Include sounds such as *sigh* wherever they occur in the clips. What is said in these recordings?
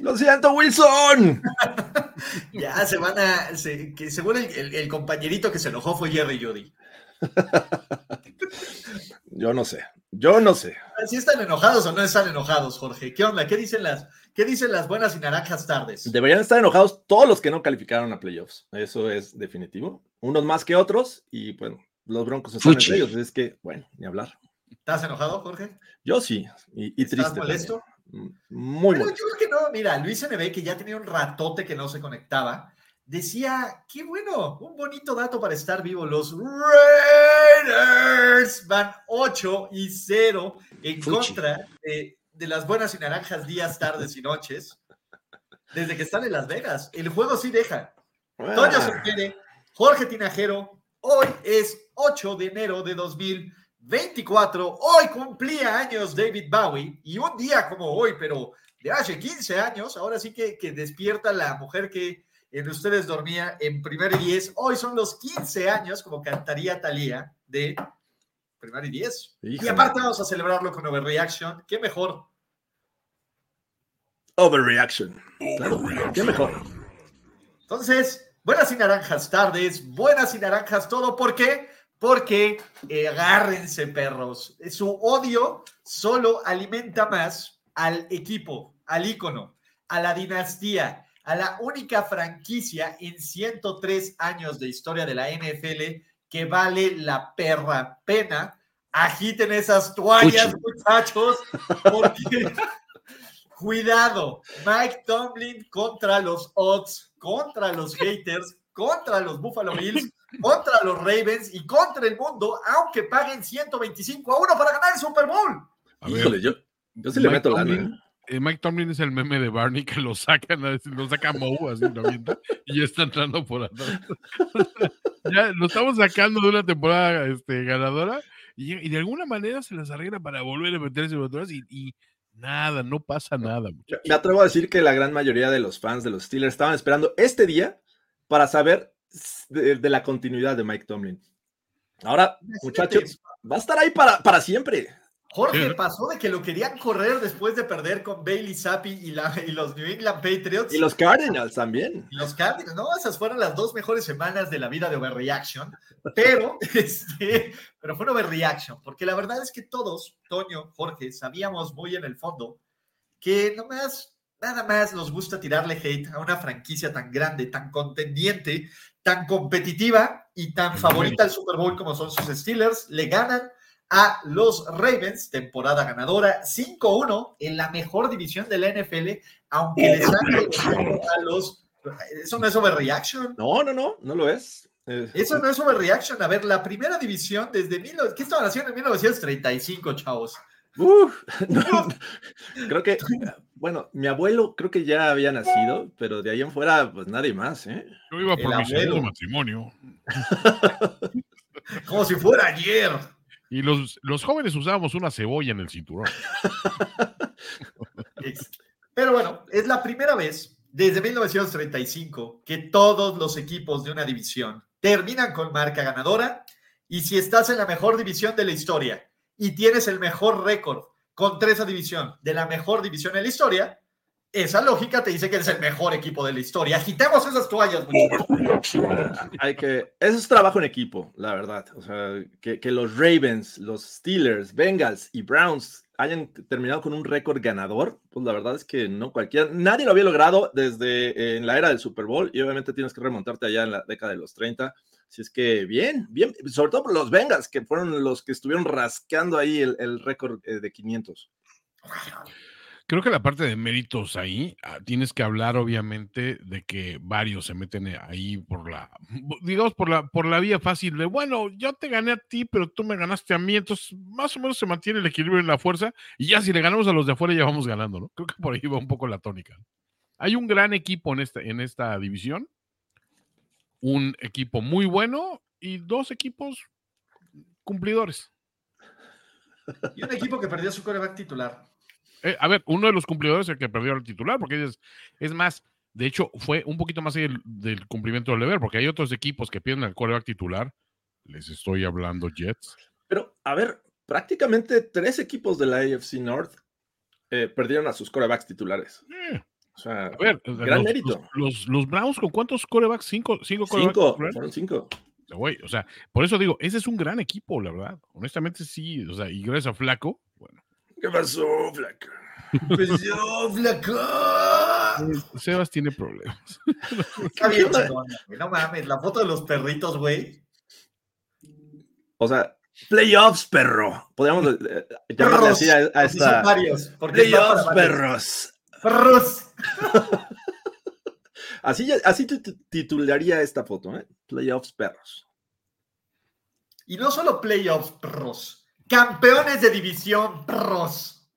Lo siento, Wilson. *laughs* Ya se van a. se- que según el, el- el compañerito que se enojó fue Jerry Judy. *laughs* Yo no sé. Yo no sé. ¿Si están enojados o no están enojados, Jorge? ¿Qué onda? ¿Qué dicen las, qué dicen las buenas y naranjas tardes? Deberían estar enojados todos los que no calificaron a playoffs. Eso es definitivo. Unos más que otros. Y bueno, los Broncos están Fuchi. entre ellos. Es que, bueno, ni hablar. ¿Estás enojado, Jorge? Yo sí. Y, y ¿Estás triste. molesto? también. Muy Bueno, yo creo que no. Mira, Luis NB, que ya tenía un ratote que no se conectaba, decía, qué bueno, un bonito dato para estar vivo. Los Raiders van 8 y 0 en Fuchi. contra de, de las buenas y naranjas días, tardes y noches. Desde que están en Las Vegas. El juego sí deja. Toño Ah, Sempere, Jorge Tinajero, hoy es 8 de enero de 2024. Hoy cumplía años David Bowie y un día como hoy, pero de hace 15 años, ahora sí que, que despierta la mujer que en ustedes dormía en primer y 10. Hoy son los 15 años, como cantaría Talía, de primer y 10. Y Híjole. aparte vamos a celebrarlo con Overreaction. ¿Qué mejor? Overreaction. Claro, qué mejor. Entonces, buenas y naranjas tardes, buenas y naranjas todo. ¿Por qué? Porque eh, agárrense, perros. Su odio solo alimenta más al equipo, al ícono, a la dinastía, a la única franquicia en 103 años de historia de la NFL que vale la perra pena. Agiten esas toallas, muchachos, porque *laughs* Cuidado, Mike Tomlin contra los odds, contra los haters, contra los Buffalo Bills, contra los Ravens y contra el mundo, aunque paguen 125 a 1 para ganar el Super Bowl. A ver, Híjole, yo, yo sí le meto. Tomlin, ¿eh? eh, Mike Tomlin es el meme de Barney que lo sacan, a- lo saca Moe, así lo avienta, y ya está entrando por atrás. *laughs* ya lo estamos sacando de una temporada este, ganadora y, y de alguna manera se las arregla para volver a meterse por atrás y, y nada, no pasa nada. Muchachos. Me atrevo a decir que la gran mayoría de los fans de los Steelers estaban esperando este día para saber de, de la continuidad de Mike Tomlin. Ahora, muchachos, va a estar ahí para, para siempre. Jorge pasó de que lo querían correr después de perder con Bailey Zappi y, la- y los New England Patriots. Y los Cardinals también. Y los Cardinals, no, esas fueron las dos mejores semanas de la vida de Overreaction, pero, *laughs* este, pero fue un Overreaction, porque la verdad es que todos, Toño, Jorge, sabíamos muy en el fondo que nomás, nada más nos gusta tirarle hate a una franquicia tan grande, tan contendiente, tan competitiva y tan favorita al Super Bowl como son sus Steelers, le ganan a los Ravens, temporada ganadora 5-1 en la mejor división de la NFL, aunque les han a los... Eso no es overreaction. No, no, no, no lo es. Eh, Eso no es overreaction. A ver, la primera división desde... Mil... ¿Qué estaban haciendo en 1935, chavos? Uf, *laughs* no, creo que, bueno, mi abuelo creo que ya había nacido, pero de ahí en fuera, pues nadie más, ¿eh? Yo iba por El mi segundo matrimonio *laughs* Como si fuera ayer. y los, los jóvenes usábamos una cebolla en el cinturón. *laughs* Pero bueno, es la primera vez desde 1935 que todos los equipos de una división terminan con marca ganadora y si estás en la mejor división de la historia y tienes el mejor récord contra esa división de la mejor división en la historia, esa lógica te dice que eres el mejor equipo de la historia. Agitemos esas toallas. Hay que, eso es trabajo en equipo, la verdad. O sea, que, que los Ravens, los Steelers, Bengals y Browns hayan terminado con un récord ganador, pues la verdad es que no cualquiera, nadie lo había logrado desde eh, en la era del Super Bowl y obviamente tienes que remontarte allá en la década de los 30. Así es que bien, bien, sobre todo por los Bengals, que fueron los que estuvieron rascando ahí el, el récord eh, de 500. Creo que la parte de méritos ahí, ah, tienes que hablar obviamente de que varios se meten eh, ahí por la, digamos, por la, por la vía fácil de, bueno, yo te gané a ti, pero tú me ganaste a mí, entonces más o menos se mantiene el equilibrio en la fuerza y ya si le ganamos a los de afuera ya vamos ganando, ¿no? Creo que por ahí va un poco la tónica. Hay un gran equipo en esta, en esta división, un equipo muy bueno y dos equipos cumplidores. Y un equipo que perdió su coreback titular. Eh, a ver, uno de los cumplidores es el que perdió el titular, porque es, es más, de hecho, fue un poquito más del, del cumplimiento del deber, porque hay otros equipos que pierden el coreback titular. Les estoy hablando Jets. Pero, a ver, prácticamente tres equipos de la AFC North eh, perdieron a sus corebacks titulares. Eh, O sea, a ver, gran los, mérito. Los, los- los Browns, ¿con cuántos corebacks? Cinco, cinco corebacks Cinco, fueron cinco. Güey, o sea, por eso digo, ese es un gran equipo, la verdad. Honestamente, sí. O sea, y gracias a Flaco, bueno. ¿Qué pasó, Flaco? Pues yo, flaco. Sebas tiene problemas. *laughs* Está bien, chingón, No mames, la foto de los perritos, güey. O sea, playoffs, perro. Podríamos eh, llamarle Perros. así a, esta. varios. Playoffs, perros. Perros. *laughs* Así, así tu- tu- titularía esta foto, ¿eh? Playoffs, perros. Y no solo playoffs, perros. Campeones de división, perros.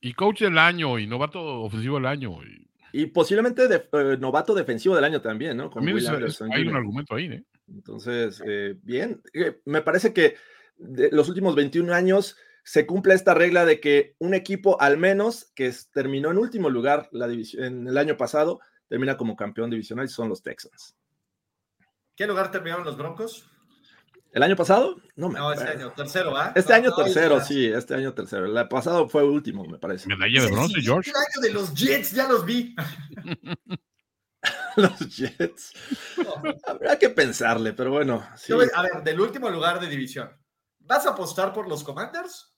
Y coach del año, y novato ofensivo del año. Y Y posiblemente de- eh, novato defensivo del año también, ¿no? Con es- es- hay un argumento ahí, ¿eh? Entonces, eh, bien, Eh, me parece que de los últimos 21 años se cumple esta regla de que un equipo al menos que es- terminó en último lugar la división, en el año pasado termina como campeón divisional y son los Texans. ¿Qué lugar terminaron los Broncos? ¿El año pasado? No me No, este año, tercero, ¿ah? Este No, año no, tercero, ya. sí, este año tercero. El pasado fue último, me parece. Medalla de el bronce, George. año de los Jets, ya los vi. *laughs* Los Jets. Habrá que pensarle, pero bueno. sí. Yo, A ver, del último lugar de división. ¿Vas a apostar por los Commanders?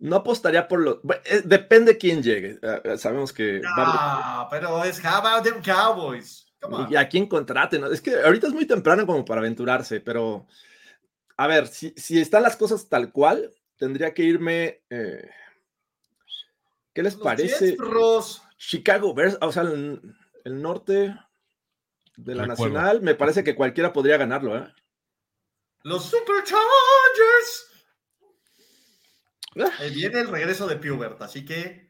No apostaría por los. eh, depende quién llegue. Eh, eh, sabemos que. va a- No, pero es how about them Cowboys. Come on. Y a quién contraten. ¿no? Es que ahorita es muy temprano como para aventurarse, pero a ver, si, si están las cosas tal cual, tendría que irme. eh, ¿Qué les Los parece? Chicago Bears, o sea, el, el norte de la. Nacional, me parece que cualquiera podría ganarlo, ¿eh? Los Superchargers. Eh, viene el regreso de Pubert, así que.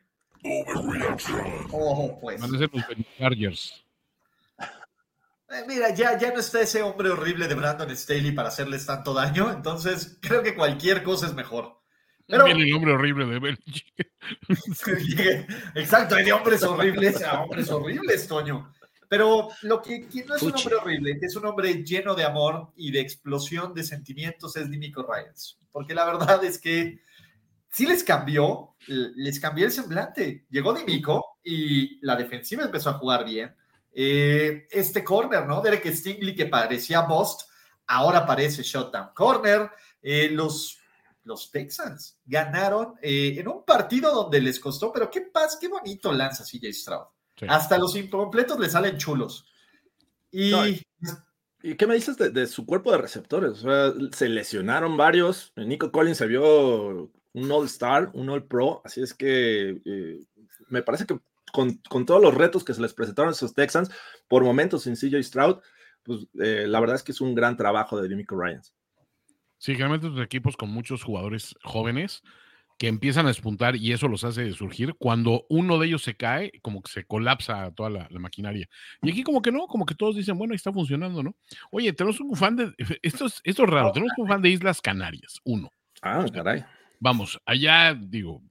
Ojo, pues. Van a ser los Chargers. Eh, mira, ya, ya no está ese hombre horrible de Brandon Staley para hacerles tanto daño, entonces creo que cualquier cosa es mejor. Pero, Viene el hombre horrible de Belichick. *laughs* exacto, hay de hombres horribles a hombres horribles, Toño. Pero lo que, que no es un hombre horrible, que es un hombre lleno de amor y de explosión de sentimientos, es Dimico Ryans. Porque la verdad es que sí les cambió, les cambió el semblante. Llegó Dimico y la defensiva empezó a jugar bien. Eh, este corner, ¿no? Derek Stingley, que parecía Bost, ahora parece Shutdown Corner. Eh, los, los Texans ganaron eh, en un partido donde les costó, pero qué paz, qué bonito lanza CJ Stroud. Sí. Hasta los incompletos le salen chulos. Y No, ¿Y qué me dices de, de su cuerpo de receptores? O sea, se lesionaron varios. Nico Collins se vio un All-Star, un All-Pro. Así es que eh, me parece que con, con todos los retos que se les presentaron a esos Texans, por momentos sin CJ Stroud, pues eh, la verdad es que es un gran trabajo de Demico Ryans. Sí, generalmente estos equipos con muchos jugadores jóvenes que empiezan a despuntar y eso los hace surgir. Cuando uno de ellos se cae, como que se colapsa toda la, la maquinaria. Y aquí como que no, como que todos dicen, bueno, ahí está funcionando, ¿no? Oye, tenemos un fan de, *laughs* esto es, esto es raro, tenemos un fan de Islas Canarias, uno. Ah, caray. Vamos, allá, digo,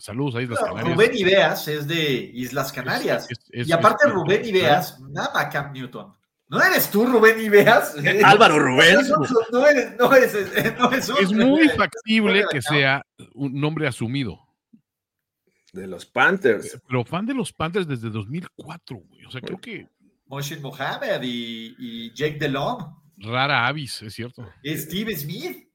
saludos a Islas Claro, Canarias. Rubén Ibeas es de Islas Canarias. Es- es- y aparte es- Rubén Ibeas, nada Cam Newton. ¿No eres tú, Rubén Ibeas? *laughs* Álvaro Rubén. *laughs* No, no eres, no es, no es, un- Es muy *laughs* factible que sea un nombre asumido. De los Panthers. Pero fan de los Panthers desde 2004, güey. O sea, creo que Moshin Mohamed y, y Jake Delhomme. rara avis, es cierto. Steve Smith.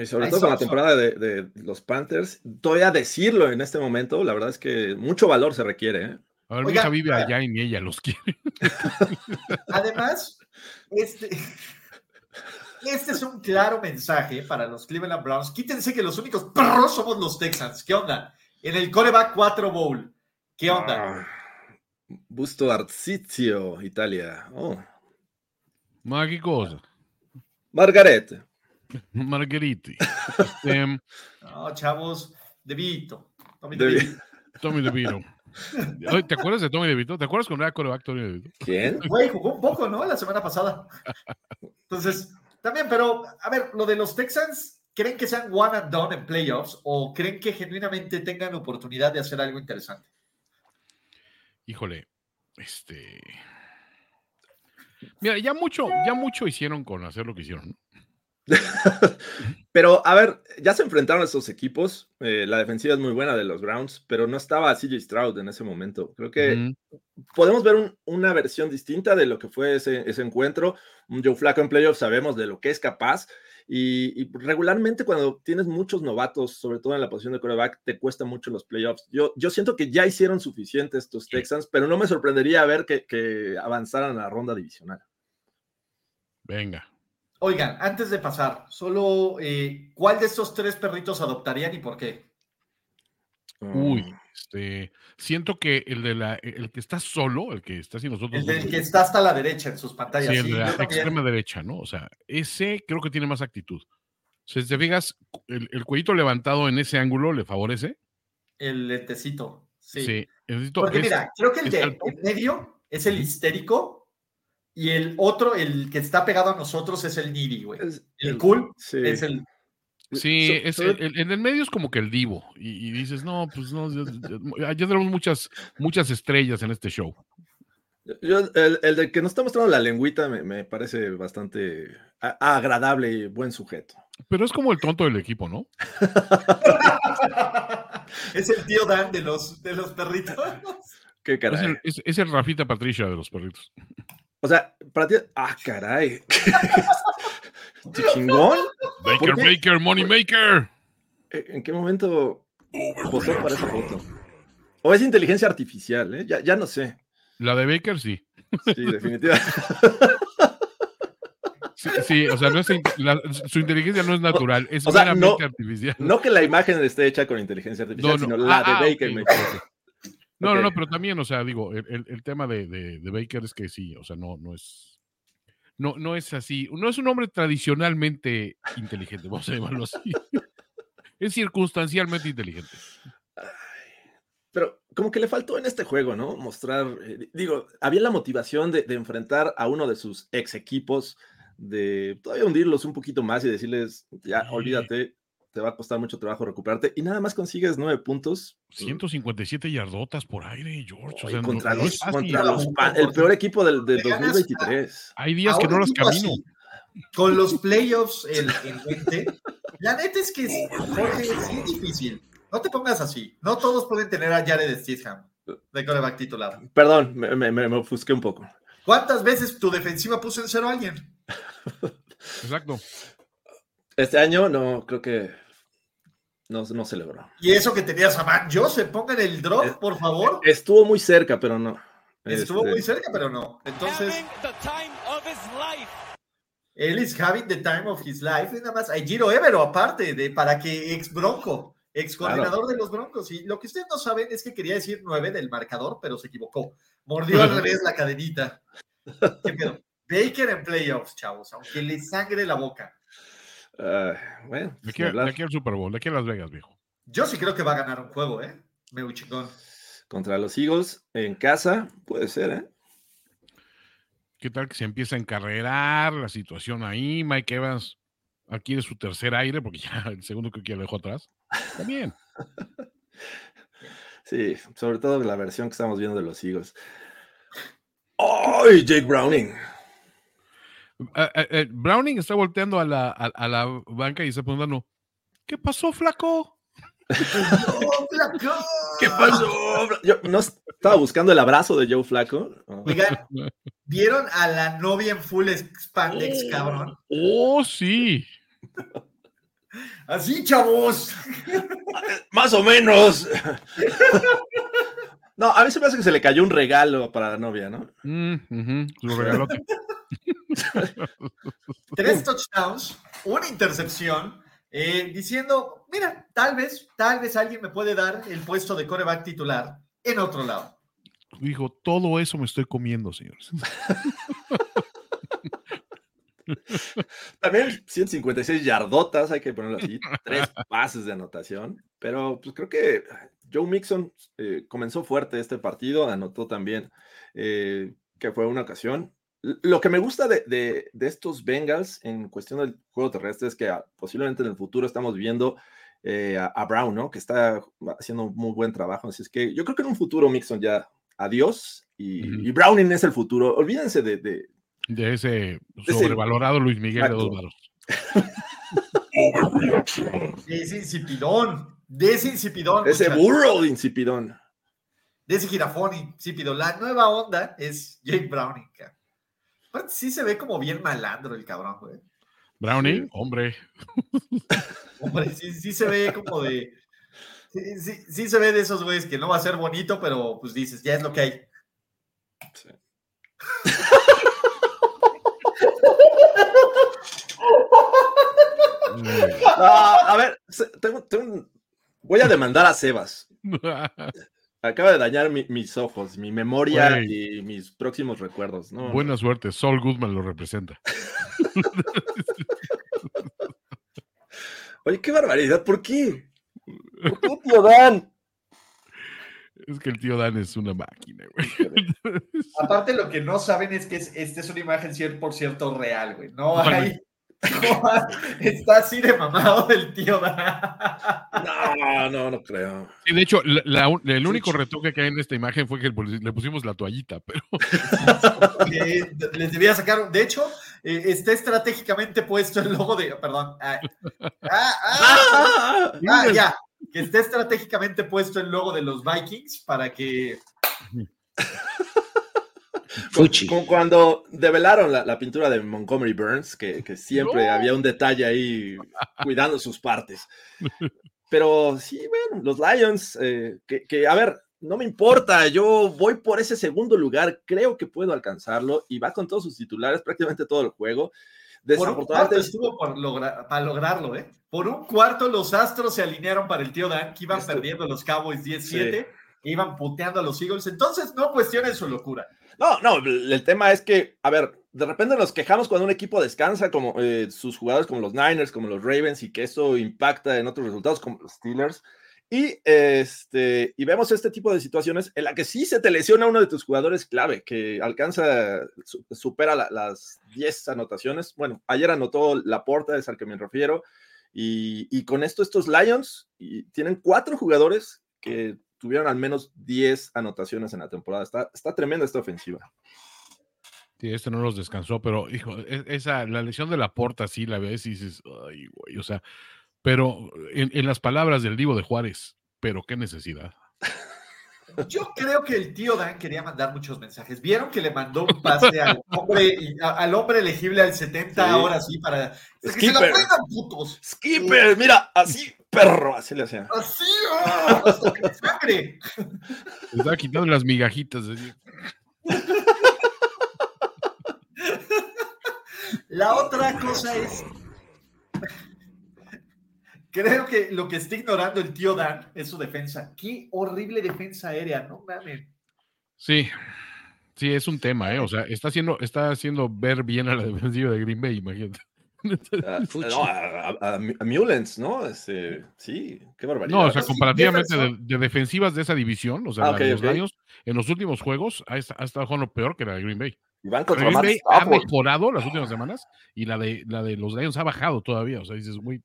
Y sobre Ahí todo con la temporada de, de los Panthers, todavía decirlo en este momento, la verdad es que mucho valor se requiere. ¿eh? A ver, mi Oiga, hija vive oiga. allá y ni ella los quiere. *laughs* Además, este, este es un claro mensaje para los Cleveland Browns. Quítense que los únicos perros somos los Texans. ¿Qué onda? En el coreback 4 Bowl. ¿Qué onda? Ah, Busto Arzizio, Italia. Oh. Ma cosa? Margaret. *laughs* Margheriti. Este, No, chavos, De Vito. Tommy De-. Tommy. *laughs* Oye, ¿Te acuerdas de Tommy DeVito? ¿Te acuerdas cuando era coreback Tommy DeVito? ¿Quién? *laughs* Güey, jugó un poco, ¿no? La semana pasada. Entonces, también, pero, a ver, lo de los Texans, ¿creen que sean one and done en playoffs o creen que genuinamente tengan oportunidad de hacer algo interesante? Híjole, este. Mira, ya mucho, ya mucho hicieron con hacer lo que hicieron. *laughs* Pero, a ver, ya se enfrentaron estos equipos. eh, la defensiva es muy buena de los Browns, pero no estaba CJ Stroud en ese momento. Creo que podemos ver un- una versión distinta de lo que fue ese, ese encuentro. Un Joe Flacco en playoffs sabemos de lo que es capaz. Y, y regularmente cuando tienes muchos novatos, sobre todo en la posición de quarterback, te cuesta mucho los playoffs. Yo, yo siento que ya hicieron suficiente estos. Texans, pero no me sorprendería ver que, que avanzaran a la ronda divisional. Venga. Oigan, antes de pasar, solo, eh, ¿cuál de estos tres perritos adoptarían y por qué? Uy, Mm. este. Siento que el de la, el que está solo, el que está sin nosotros. El del que está hasta la derecha en sus pantallas. Sí, el de la extrema derecha, ¿no? O sea, ese creo que tiene más actitud. O sea, si te fijas, el, el cuellito levantado en ese ángulo le favorece. El lentecito. Sí. Sí. necesito- Porque es- mira, creo que el de en medio es el histérico y el otro, el que está pegado a nosotros, es el needy, güey. El cool sí. es el. Sí, es, el, el del medio es como que el divo. Y, y dices, no, pues no, ya, ya- ya tenemos muchas, muchas estrellas en este show. Yo, el, el de que nos está mostrando la lengüita me, me parece bastante a- agradable y buen sujeto. Pero es como el tonto del equipo, ¿no? *laughs* es el tío Dan de los, de los perritos. Qué Es caray. el, es- es el Rafita Patricia de los perritos. O sea, para ti. Ah, caray. *laughs* ¿Qué chingón? Baker? Baker, Money Maker. ¿En qué momento posó para esa foto? O es inteligencia artificial, ¿eh? Ya, ya no sé. La de Baker, sí. Sí, definitivamente. *laughs* Sí, sí, o sea, no es la- su inteligencia no es natural, es o sea, meramente no- artificial. No que la imagen esté hecha con inteligencia artificial, No, no. sino la Ah, de ah, Baker. ok, No, no, no, pero también, o sea, digo, el, el- el tema de, de- de Baker es que sí, o sea, no, no es. No, no es así. No es un hombre tradicionalmente inteligente, vamos a llamarlo así. *laughs* Es circunstancialmente inteligente. Pero como que le faltó en este juego, ¿no? Mostrar, eh, di- digo, había la motivación de, de enfrentar a uno de sus ex equipos, de todavía hundirlos un poquito más y decirles, ya, Sí. olvídate, te va a costar mucho trabajo recuperarte, y nada más consigues nueve puntos. 157 yardotas por aire, George. O sea, contra no los, es contra los el peor equipo del, ganas 2023. Hay días A que no las equipo camino. así, con los playoffs en, en mente, la neta es que, Jorge, sí es difícil. No te pongas así. No todos pueden tener a Jared Stidham de coreback titular. Perdón, me, me, me- me ofusqué un poco. ¿Cuántas veces tu defensiva puso en cero a alguien? Exacto. Este año no, creo que no, no se logró. Y eso que tenías a Matt Joseph, pongan el drop, por favor. Estuvo muy cerca, pero no. Estuvo Este, muy cerca, pero no. Entonces, having the time of his life. él is having the time of his life. Y nada más, hay Giro Evero, aparte, de para que ex bronco, ex coordinador de los broncos. Y lo que ustedes no saben es que quería decir 9 del marcador, pero se equivocó. Mordió al *laughs* revés la cadenita. ¿Qué pedo? Baker en playoffs, chavos, aunque le sangre la boca. Ah, bueno, De sin aquí, de aquí al Super Bowl, de aquí a Las Vegas, viejo. Yo sí creo que va a ganar un juego, ¿eh? Meu chingón. contra los Eagles en casa, puede ser, ¿eh? ¿Qué tal que se empieza a encarrerar la situación ahí? Mike Evans adquiere su tercer aire porque ya *laughs* el segundo creo que ya lo dejó atrás. Bien. *laughs* Sí, sobre todo la versión que estamos viendo de los Eagles. ¡Ay, Jake Browning! Ah, ah, eh, Browning está volteando a la, a, a la banca y está preguntando: ¿Qué pasó, flaco? ¡Oh, flaco! ¿Qué pasó? Yo no estaba buscando el abrazo de Joe Flaco. Oh, Oigan, ¿vieron a la novia en full spandex, cabrón? Oh, sí. Así, chavos. Más o menos. *laughs* No, a mí se me hace que se le cayó un regalo para la novia, ¿no? Mm, Su regalote. *laughs* Tres touchdowns, una intercepción, eh, diciendo, mira, tal vez, tal vez alguien me puede dar el puesto de coreback titular en otro lado. Dijo, todo eso me estoy comiendo, señores. También 156 yardotas, hay que ponerlo así, tres *laughs* pases de anotación, pero pues creo que Joe Mixon eh, comenzó fuerte este partido, anotó también, eh, que fue una ocasión. Lo que me gusta de, de- de estos Bengals en cuestión del juego terrestre es que ah, posiblemente en el futuro estamos viendo eh, a, a Brown, ¿no? Que está haciendo un muy buen trabajo, así es que yo creo que en un futuro Mixon ya, adiós, y, y Browning es el futuro. Olvídense de, de, De ese ese- sobrevalorado Luis Miguel de dos varos. *laughs* Ese insipidón, de ese insipidón. ese muchachos. burro de insipidón. de ese jirafón insípido. La nueva onda es Jake Browning. cara. Aparte, sí se ve como bien malandro el cabrón, güey. Browning, hombre. *laughs* Hombre, sí, sí se ve como de. Sí, sí, sí se ve de esos güeyes que no va a ser bonito, pero pues dices, ya es lo que hay. Ah, *laughs* a ver, tengo- tengo un- voy a demandar a Sebas. *laughs* Acaba de dañar mi- mis ojos, mi memoria y mis próximos recuerdos. ¿no? Buena suerte, Saul Goodman lo representa. *laughs* Oye, qué barbaridad, ¿por qué? ¿Por qué, tío Dan? Es que el tío Dan es una máquina, güey. *laughs* Aparte, lo que no saben es que es, esta es una imagen 100% real, güey. No Vale. hay. *laughs* está así de mamado el tío. No, no, no creo. Sí, de hecho, la- la un- el único retoque que hay en esta imagen fue que le pusimos la toallita, pero que *laughs* les debía sacar. De hecho, eh, está estratégicamente puesto el logo de. Perdón. Ah, ah, ah, *laughs* ah, ya. Que esté estratégicamente puesto el logo de los Vikings para que. Fuchi. Como cuando develaron la, la pintura de Montgomery Burns, que, que siempre No. había un detalle ahí cuidando sus partes. Pero sí, bueno, los Lions, eh, que, que, a ver, no me importa, yo voy por ese segundo lugar, creo que puedo alcanzarlo y va con todos sus titulares prácticamente todo el juego. Por un cuarto Desafortunadamente, estuvo por logra- para lograrlo, ¿eh? Por un cuarto los Astros se alinearon para el tío Dan, que iban Esto- perdiendo los Cowboys 10-7, e iban puteando a los Eagles. Entonces, no cuestionen su locura. No, no, el tema es que, a ver, de repente nos quejamos cuando un equipo descansa, como eh, sus jugadores como los Niners, como los Ravens, y que eso impacta en otros resultados como los Steelers. Y, este, y vemos este tipo de situaciones en la que sí se te lesiona uno de tus jugadores clave, que alcanza, su- supera la- las 10 anotaciones. Bueno, ayer anotó la porta, es al que me refiero. Y, con esto, estos Lions tienen cuatro jugadores que tuvieron al menos 10 anotaciones en la temporada. Está, está tremenda esta ofensiva. sí, este no los descansó, pero hijo, e- esa, la lesión de la porta, sí la ves y dices, ay, güey, o sea, pero en, en las palabras del Divo de Juárez, pero qué necesidad. *laughs* Yo creo que el tío Dan quería mandar muchos mensajes. Vieron que le mandó un pase al *laughs* hombre, al hombre elegible al 70 Sí. ahora sí para. Es que se la Skipper. aprendan, putos. Skipper, mira, así, perro, así le hacía. Así, ¡ah! hasta que sangre. Le estaba quitando las migajitas. así. La otra cosa es. Creo que lo que está ignorando el tío Dan es su defensa. Qué horrible defensa aérea, no mames. Sí, sí, es un tema, ¿eh? O sea, está haciendo, está haciendo ver bien a la defensiva de Green Bay, imagínate. *laughs* A, no, a, a- a Mullens, ¿no? Este, sí, qué barbaridad. No, o sea, comparativamente de, defensivas de esa división, o sea, Ah, de los ok. Lions, en los últimos juegos ha, est- ha estado jugando peor que la de Green Bay. y van contra Green Matt Bay ha mejorado las últimas semanas y la de, la de los Lions ha bajado todavía. O sea, dices, muy.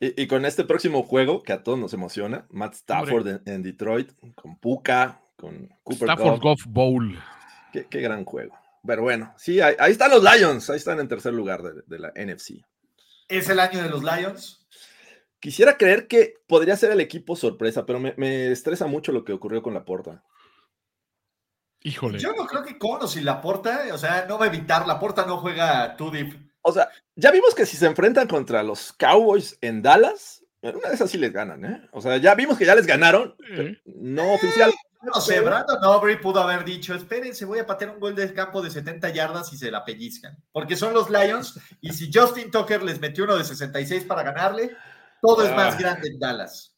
Y, y con este próximo juego, que a todos nos emociona, Matt Stafford en, en Detroit, con Puka, con Cooper Stafford Kupp. Golf Bowl. Qué, qué gran juego. Pero bueno, sí, ahí, ahí están los Lions, ahí están en tercer lugar de, de la NFC. Es el año de los Lions. Quisiera creer que podría ser el equipo sorpresa, pero me, me estresa mucho lo que ocurrió con la porta. Híjole. Yo no creo que con o sin la porta, o sea, no va a evitar. La porta no juega two deep. O sea, ya vimos que si se enfrentan contra los Cowboys en Dallas, una de esas sí les ganan, ¿eh? O sea, ya vimos que ya les ganaron, pero no oficial. No sé, Brandon Aubrey pudo haber dicho, espérense, voy a patear un gol de campo de 70 yardas y se la pellizcan. Porque son los Lions y si Justin Tucker les metió uno de 66 para ganarle, todo es más Ah. grande en Dallas.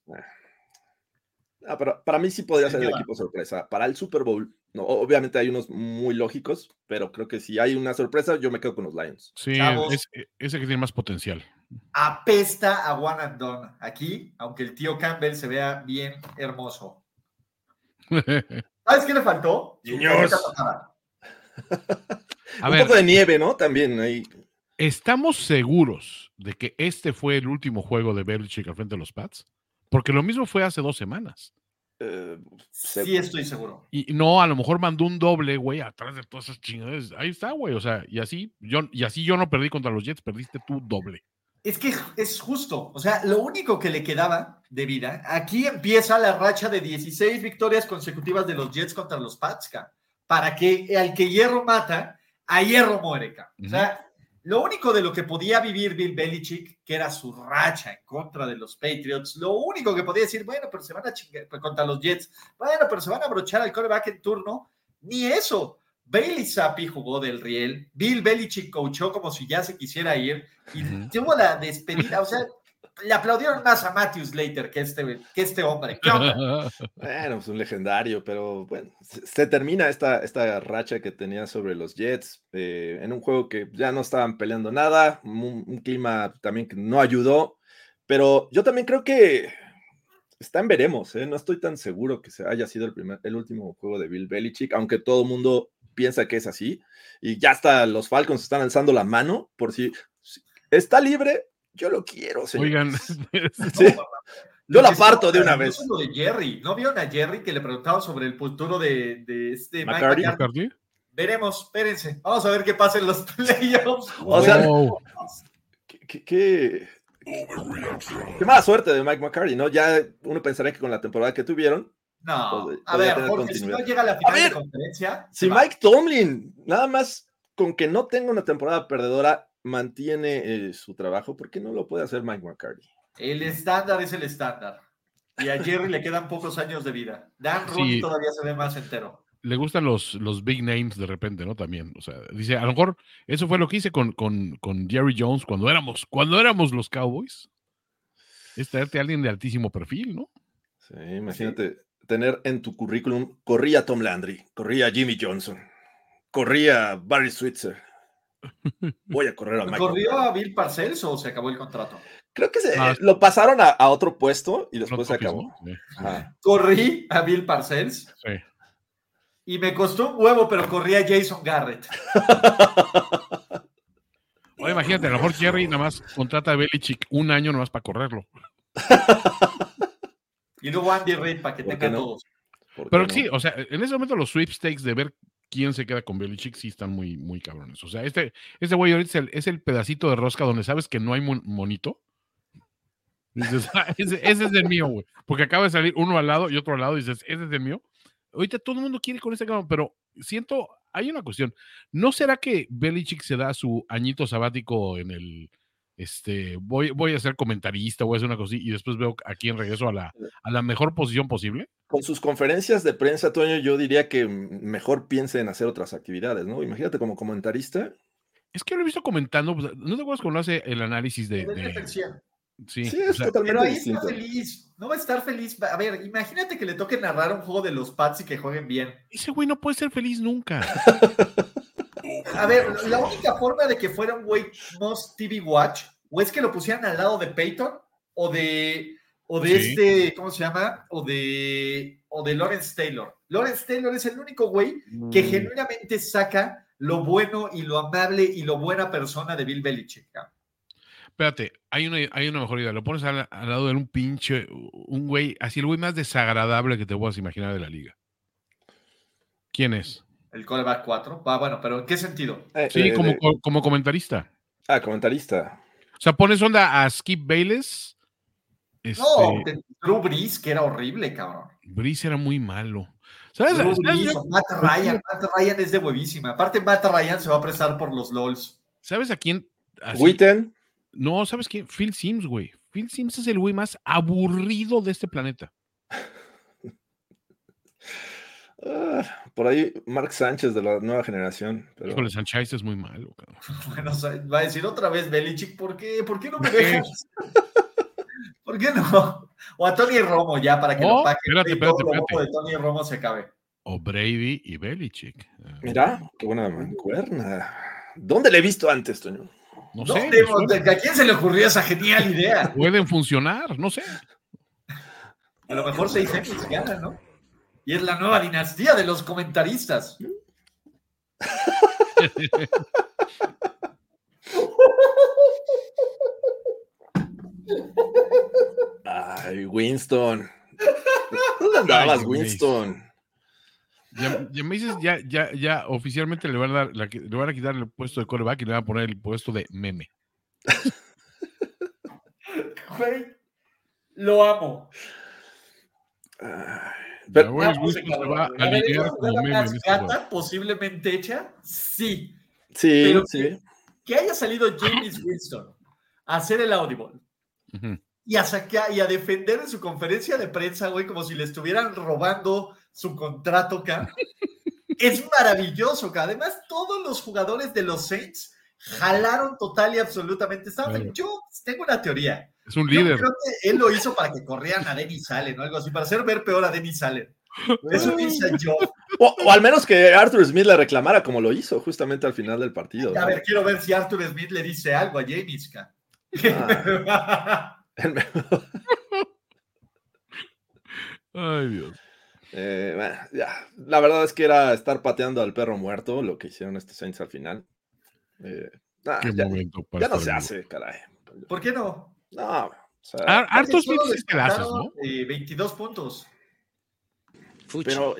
Ah, pero para mí sí podría ser el equipo sorpresa. Para el Super Bowl, no, obviamente hay unos muy lógicos, pero creo que si hay una sorpresa, yo me quedo con los Lions. Sí, Chavos. es- ese que tiene más potencial. Apesta a One and Done aquí, aunque el tío Campbell se vea bien hermoso. *laughs* ¿Sabes qué le faltó? Niños. A Un ver, poco de nieve, ¿no? También ahí. ¿estamos seguros de que este fue el último juego de Belichick al frente de los Pats? Porque lo mismo fue hace dos semanas. eh, Sí, estoy seguro. Y no, a lo mejor mandó un doble, güey, atrás de todas esas chingaderas. Ahí está, güey. O sea, y así, yo, y así yo no perdí contra los Jets, perdiste tú doble. Es que es justo. O sea, lo único que le quedaba de vida, aquí empieza la racha de 16 victorias consecutivas de los Jets contra los Pats, para que al que hierro mata, a hierro muere. O sea, lo único de lo que podía vivir Bill Belichick, que era su racha en contra de los Patriots, lo único que podía decir, bueno, pero se van a chingar pues, contra los Jets, bueno, pero se van a abrochar al coreback en turno, ni eso. Bailey Zappi jugó del riel, Bill Belichick coachó como si ya se quisiera ir y Ujú. tuvo la despedida, o sea, le aplaudieron más a Matthew Slater que este, que este hombre. *laughs* Bueno, pues un legendario, pero bueno, se, se termina esta, esta racha que tenía sobre los Jets eh, en un juego que ya no estaban peleando nada, un, un clima también que no ayudó, pero yo también creo que está en veremos, ¿eh? no estoy tan seguro que se haya sido el, primer, el último juego de Bill Belichick, aunque todo el mundo piensa que es así, y ya hasta los Falcons están alzando la mano por si, si está libre, yo lo quiero, señor. Oigan, *laughs* *laughs* Sí. Yo la parto de una lo vez. de Jerry. ¿No vieron a Jerry que le preguntaban sobre el futuro de, de este Mike McCarthy. Veremos, espérense. Vamos a ver qué pasa en los *laughs* playoffs. O sea, Wow. ¿Qué, qué, qué- mala suerte de Mike McCarthy, ¿no? Ya uno pensaría que con la temporada que tuvieron, No, Podría a ver, Jorge, si no llega a la final ver, de conferencia, si va. Mike Tomlin, nada más con que no tenga una temporada perdedora, mantiene eh, su trabajo, ¿por qué no lo puede hacer Mike McCarthy? el estándar es el estándar. Y a Jerry le quedan pocos años de vida. Dan Rooney Sí. todavía se ve más entero. Le gustan los, los big names de repente, ¿no? También. O sea, dice, a lo mejor eso fue lo que hice con, con, con Jerry Jones cuando éramos, cuando éramos los Cowboys. Es traerte a alguien de altísimo perfil, ¿no? Sí, imagínate tener en tu currículum, corría Tom Landry, corría Jimmy Johnson, corría Barry Switzer. *laughs* Voy a correr a Mike ¿Corrió McCarthy. a Bill Parcells o se acabó el contrato? Creo que se, Ah. lo pasaron a, a otro puesto y después se acabó. Sí. Corrí a Bill Parcells sí. Y me costó un huevo, pero corrí a Jason Garrett. *laughs* Ahora imagínate, a lo mejor Jerry nada más contrata a Belichick un año nada más para correrlo. *laughs* Y luego Andy Reid para que ¿Por qué tenga no? todos. ¿Por qué Pero no? sí, o sea, en ese momento los sweepstakes de ver quién se queda con Belichick sí están muy, muy cabrones. O sea, este, este güey ahorita es el, es el pedacito de rosca donde sabes que no hay mon- monito. Dices, *laughs* "Ah, ese, ese es el mío, güey. Porque acaba de salir uno al lado y otro al lado y dices, ese es el mío. Ahorita todo el mundo quiere con este cabrón, pero siento, hay una cuestión. ¿No será que Belichick se da su añito sabático en el, este, voy, voy a ser comentarista, voy a hacer una cosa así, y después veo a quién regreso a la, a la mejor posición posible? Con sus conferencias de prensa, Toño, yo diría que mejor piense en hacer otras actividades, ¿no? Imagínate como comentarista. Es que lo he visto comentando, pues, ¿no te acuerdas cuando hace el análisis de... De de- NFL 100. sí, Sí, o es sea, totalmente Pero ahí distinto. está feliz. No va a estar feliz. A ver, imagínate que le toque narrar un juego de los Pats y que jueguen bien. ese güey no puede ser feliz nunca. A ver, la única forma de que fuera un güey most TV Watch o es que lo pusieran al lado de Peyton o de o de Sí. este, ¿cómo se llama? O de o de Lawrence Taylor. Lawrence Taylor es el único güey que Mm, genuinamente saca lo bueno y lo amable y lo buena persona de Bill Belichick. cabrón. Espérate, hay una, hay una mejor idea. Lo pones al, al lado de un pinche, un güey, así el güey más desagradable que te puedas imaginar de la liga. ¿Quién es? El callback 4. Va, bueno, pero ¿en qué sentido? eh, Sí, eh, como, co- como comentarista. ah, comentarista. O sea, pones onda a Skip Bayless. Este, No, te- Drew Brees, que era horrible, cabrón. Brice era muy malo. ¿Sabes? Drew ¿Sabes, Brees Matt Ryan. Matt Ryan es de huevísima. Aparte, Matt Ryan se va a prestar por los LOLs. sabes a quién así- Witten. No, ¿sabes qué? Phil Sims, güey. Phil Sims es el güey más aburrido de este planeta. ah, por ahí, Mark Sánchez de la nueva generación. Pero... Híjole, Sánchez es muy malo, cabrón. Bueno, o sea, va a decir otra vez Belichick, ¿por qué? ¿Por qué no me dejas? *laughs* ¿Por qué no? O a Tony Romo ya para que No, lo paguen espérate, y todo espérate, lo espérate. de Tony Romo se acabe. O Brady y Belichick. Ah, Mira, qué buena mancuerna. ¿Dónde le he visto antes, Toño? No sé. ¿Dónde- me suena. ¿A quién se le ocurrió esa genial idea? *laughs* Pueden funcionar, no sé. A lo mejor seis X gana, ¿no? Y es la nueva dinastía de los comentaristas. *laughs* Ay, Winston. ¿Dónde andabas, Winston? Ya, ya me dices, ya, ya, ya oficialmente le van, a dar, le van a quitar el puesto de coreback y le van a poner el puesto de meme. *laughs* Güey, lo amo. Pero- ese Winston se va güey. a A ver, alinear ¿es como una meme en este cascata posiblemente hecha? Sí. sí, pero- sí. Que haya salido James Winston a hacer el audible y a sacar y a defender en su conferencia de prensa, güey, como si le estuvieran robando su contrato acá. es maravilloso, que además todos los jugadores de los Saints jalaron total y absolutamente. Claro. Yo tengo una teoría. Es un Yo líder. creo que él lo hizo para que corrieran a Denis Allen o algo así, para hacer ver peor a Denis Allen. Eso dice yo. O, o al menos que Arthur Smith le reclamara como lo hizo justamente al final del partido. A ver, quiero ver si Arthur Smith le dice algo a James. ca. *laughs* Ay, Dios. Eh, bueno, ya. La verdad es que era estar pateando al perro muerto lo que hicieron estos Saints al final. Eh, ah, Qué ya, momento para ya no se hace, caray. ¿Por qué no? No, o sea, la haces, ¿no? eh, 22 puntos. pero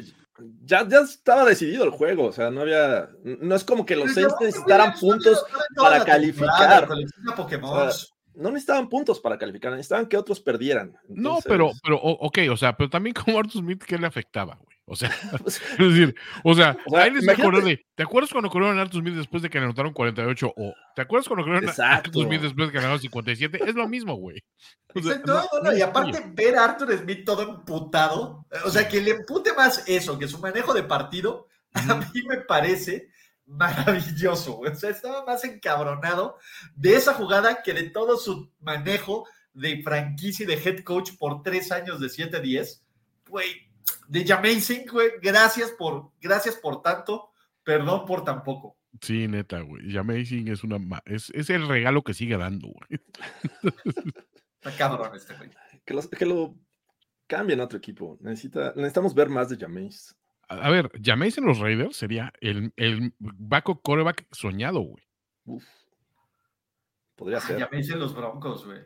ya, ya estaba decidido el juego, o sea, no había, no es como que los Saints no, necesitaran no, puntos, no, no, toda para calificar. O sea, no necesitaban puntos para calificar, necesitaban que otros perdieran. No, pero, pero, ok, o sea, pero también como Arthur Smith, ¿qué le afectaba, güey? O sea, *laughs* *laughs* es decir, o sea, O sea, ahí les de, ¿te acuerdas cuando corrieron a Arthur Smith después de que le anotaron 48? O, ¿te acuerdas cuando corrieron a. Arthur Smith después de que le anotaron 57? Es lo mismo, güey. *laughs* O sea, Exacto, no, no, no, y aparte ver a Arthur Smith todo emputado, o sea, que le empute más eso que su manejo de partido, a mí me parece maravilloso. güey. *laughs* O sea, estaba más encabronado de esa jugada que de todo su manejo de franquicia y de head coach por tres años de 7-10. Güey, de Jamazing, güey, gracias por, gracias por tanto, perdón por tan poco. Sí, neta, güey. Amazing es una es, es el regalo que sigue dando, güey. *laughs* Está cabrón este güey. que, los- que lo cambien a otro equipo. Necesita, necesitamos ver más de Jameis. A, ver, Jameis en los Raiders sería el, el backup coreback soñado, güey. Uf. Podría ser. Me dicen los broncos, güey.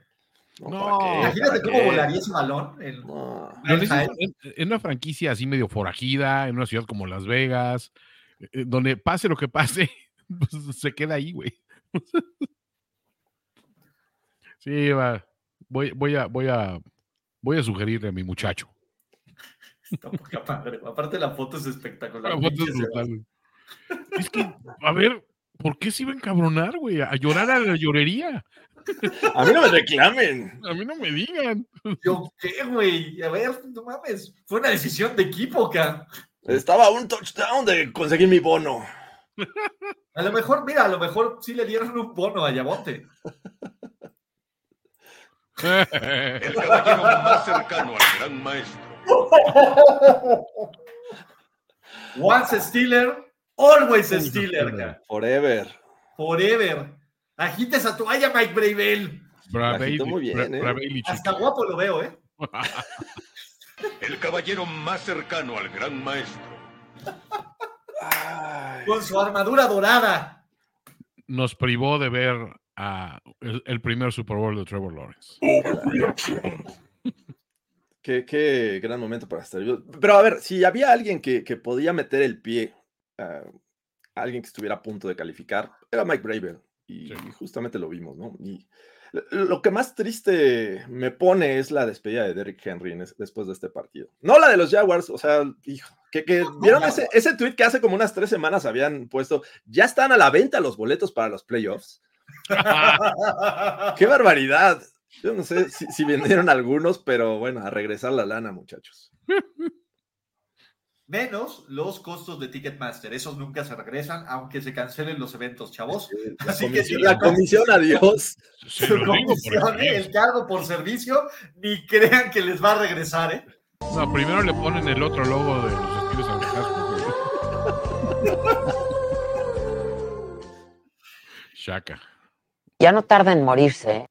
No. Imagínate ¿Para cómo qué? volaría ese balón. en- No. En, en una franquicia así medio forajida, en una ciudad como Las Vegas, eh, eh, donde pase lo que pase, *laughs* pues, se queda ahí, güey. *laughs* Sí, va. Voy, voy a, voy a, voy a sugerirle a mi muchacho. Está poca madre. Aparte la foto es espectacular. La foto es brutal. Es que, a ver, ¿por qué se iba a encabronar, güey? A llorar a la llorería. A mí no me reclamen. A mí no me digan. ¿Yo qué, güey? A ver, no mames. Fue una decisión de equipo, acá. Estaba un touchdown de conseguir mi bono. A lo mejor, mira, a lo mejor sí le dieron un bono a Yamonte. *laughs* El caballero más cercano al gran maestro. *laughs* Once a Steeler, always a Steeler. Forever. Forever. Agita esa toalla, Mike Bravel. Bra- La agitó Bailey- muy bien, Bra- ¿eh? Hasta guapo lo veo, ¿eh? *laughs* El caballero más cercano al gran maestro. Ay, Con su armadura dorada. Nos privó de ver a el, el primer Super Bowl de Trevor Lawrence. Qué, qué gran momento para estar vivo. Pero a ver, si había alguien que, que podía meter el pie, ah, alguien que estuviera a punto de calificar, era Mike Bravel. Y, Sí. justamente lo vimos, ¿no? Y lo- que más triste me pone es la despedida de Derrick Henry en es- después de este partido. No la de los Jaguars, o sea, hijo, que, que vieron ese, ese tweet que hace como unas tres semanas habían puesto, ya están a la venta los boletos para los playoffs. *laughs* ¡Qué barbaridad! Yo no sé si, si vendieron algunos, pero bueno, a regresar la lana, muchachos. Menos los costos de Ticketmaster. Esos nunca se regresan, aunque se cancelen los eventos, chavos. La Así que comisión, sí, la comisión, adiós. El cargo por servicio, ni crean que les va a regresar, ¿eh? No, primero le ponen el otro logo de los estilos al casco. Shaka. Ya no tarda en morirse. ¿eh?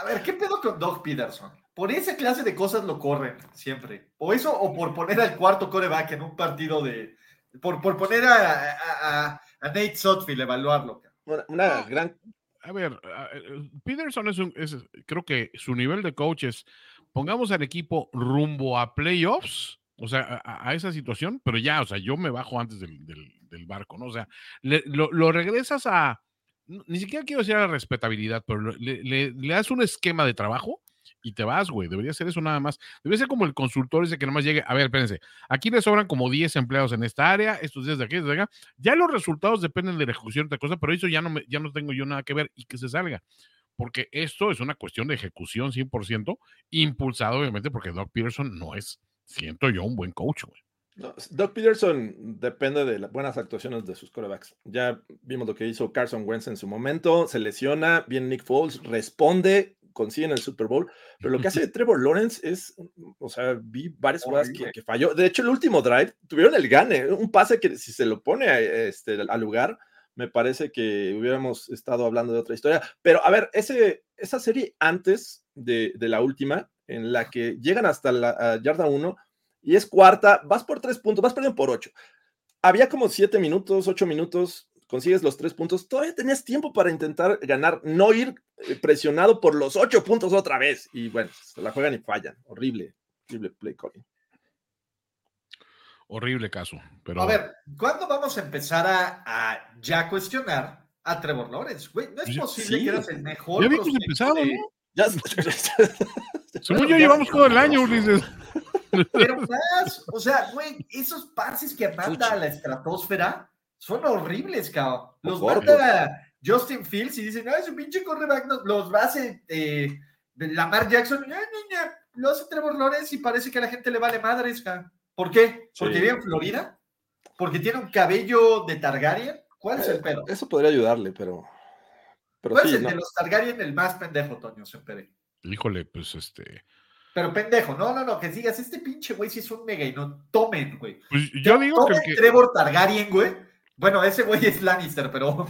A ver, ¿qué pedo con Doug Peterson? Por esa clase de cosas lo corren siempre. O eso, o por poner al cuarto coreback en un partido de. Por, por poner a, a, a- a Nate Sotfield, evaluarlo. Una, una gran. A ver, Peterson es un, es- creo que su nivel de coach es, pongamos al equipo rumbo a playoffs, o sea, a, a esa situación, pero ya, o sea, yo me bajo antes del, del- del barco, ¿no? O sea, le- lo, lo regresas a, ni siquiera quiero decir la respetabilidad, pero le, le- das un esquema de trabajo y te vas, güey, debería ser eso nada más. Debería ser como el consultor ese que nomás llegue, a ver, espérense, aquí le sobran como 10 empleados en esta área, estos días de aquí, estos de acá, ya los resultados dependen de la ejecución de otra cosa, pero eso ya no, me, ya no tengo yo nada que ver y que se salga. Porque esto es una cuestión de ejecución 100%, impulsado obviamente porque Doc Peterson no es, siento yo, un buen coach. güey. No, Doug Peterson depende de las buenas actuaciones de sus corebacks. Ya vimos lo que hizo Carson Wentz en su momento. Se lesiona, viene Nick Foles, responde, consiguen el Super Bowl. Pero lo que hace *laughs* Trevor Lawrence es, o sea, vi varias jugadas que, que falló. De hecho, el último drive tuvieron el gane, un pase que si se lo pone a, este, al lugar, me parece que hubiéramos estado hablando de otra historia. Pero a ver, ese, esa serie antes de, de la última, en la que llegan hasta la yarda 1 y es cuarta, vas por tres puntos, vas perdiendo por ocho. Había como siete minutos, ocho minutos, consigues los tres puntos, todavía tenías tiempo para intentar ganar, no ir eh, presionado por los ocho puntos otra vez. Y bueno, se la juegan y fallan. Horrible, horrible play calling. Horrible caso. Pero A ver, ¿cuándo vamos a empezar a, a ya cuestionar a Trevor Lawrence? Güey, no es posible sí. que eras el mejor. ya habíamos empezado, de- ¿no? Ya, *laughs* Según yo, ya- llevamos todo el año, Ulises. Pero más, o sea, güey, esos pases que manda a la estratosfera son horribles, cabrón. Los manda a Justin Fields y dicen, ah, ese pinche cornerback no- los hace eh, Lamar Jackson. "Ah, niña, lo hace Trevor Lawrence y parece que a la gente le vale madres, cabrón. ¿Por qué? ¿Porque Sí. vive en Florida? ¿Porque tiene un cabello de Targaryen? ¿Cuál es el pedo? Eso podría ayudarle, pero. Pero ¿Cuál es el no. de los Targaryen el más pendejo, Toño Sempere? Híjole, pues este. Pero pendejo, no, no, no, que digas, este pinche güey sí es un mega y no tomen, güey. Pues yo digo que, Tomen que- Trevor Targaryen, güey. Bueno, ese güey es Lannister, pero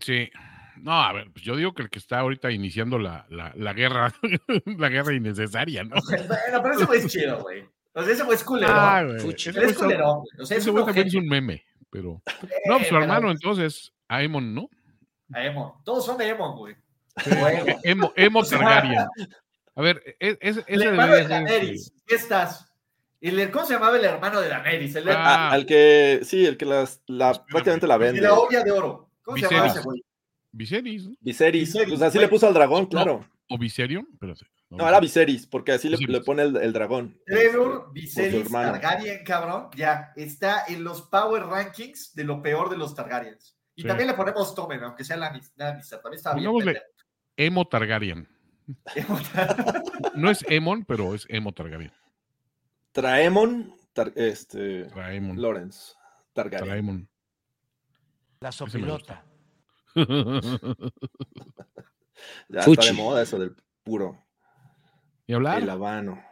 Sí. No, a ver, pues yo digo que el que está ahorita iniciando la, la, la guerra, *laughs* la guerra innecesaria, ¿no? bueno, pero ese güey es chido, güey. O sea, ese güey es culerón. Ah, güey, es culerón, güey. O sea, es Ese güey también es un meme, pero. No, pues su hermano entonces, Aemon, ¿no? Emo. Todos son emo, güey. Sí. Emo, Emo *laughs* Targaryen. A ver, e- es, ese El hermano de. Daenerys. ¿Qué estás? El, ¿Cómo se llamaba el hermano de Daenerys? El Ah, Ah, al que, sí, el que las, la, prácticamente la de vende. la olla de oro. ¿Cómo se llamaba Viserys. ese güey? Viserys, ¿no? Viserys. Viserys, Pues así güey. le puso al dragón, claro. ¿O Viserion? Espérate. No, era Viserys, porque así le, Viserys. le pone el, el dragón. Trevor Por Viserys. Targaryen, cabrón, ya está en los Power Rankings de lo peor de los Targaryens. Y Sí. también le ponemos Tomen, aunque sea Lannis- Lannister. También está bien. Emo Targaryen. *laughs* No es Emon, pero es Emo Targaryen. Traemon, Tar- este, Traemon. Lawrence, Targaryen. Traemon. La sopilota. *laughs* Ya está de moda eso del puro. ¿Y hablar? El habano.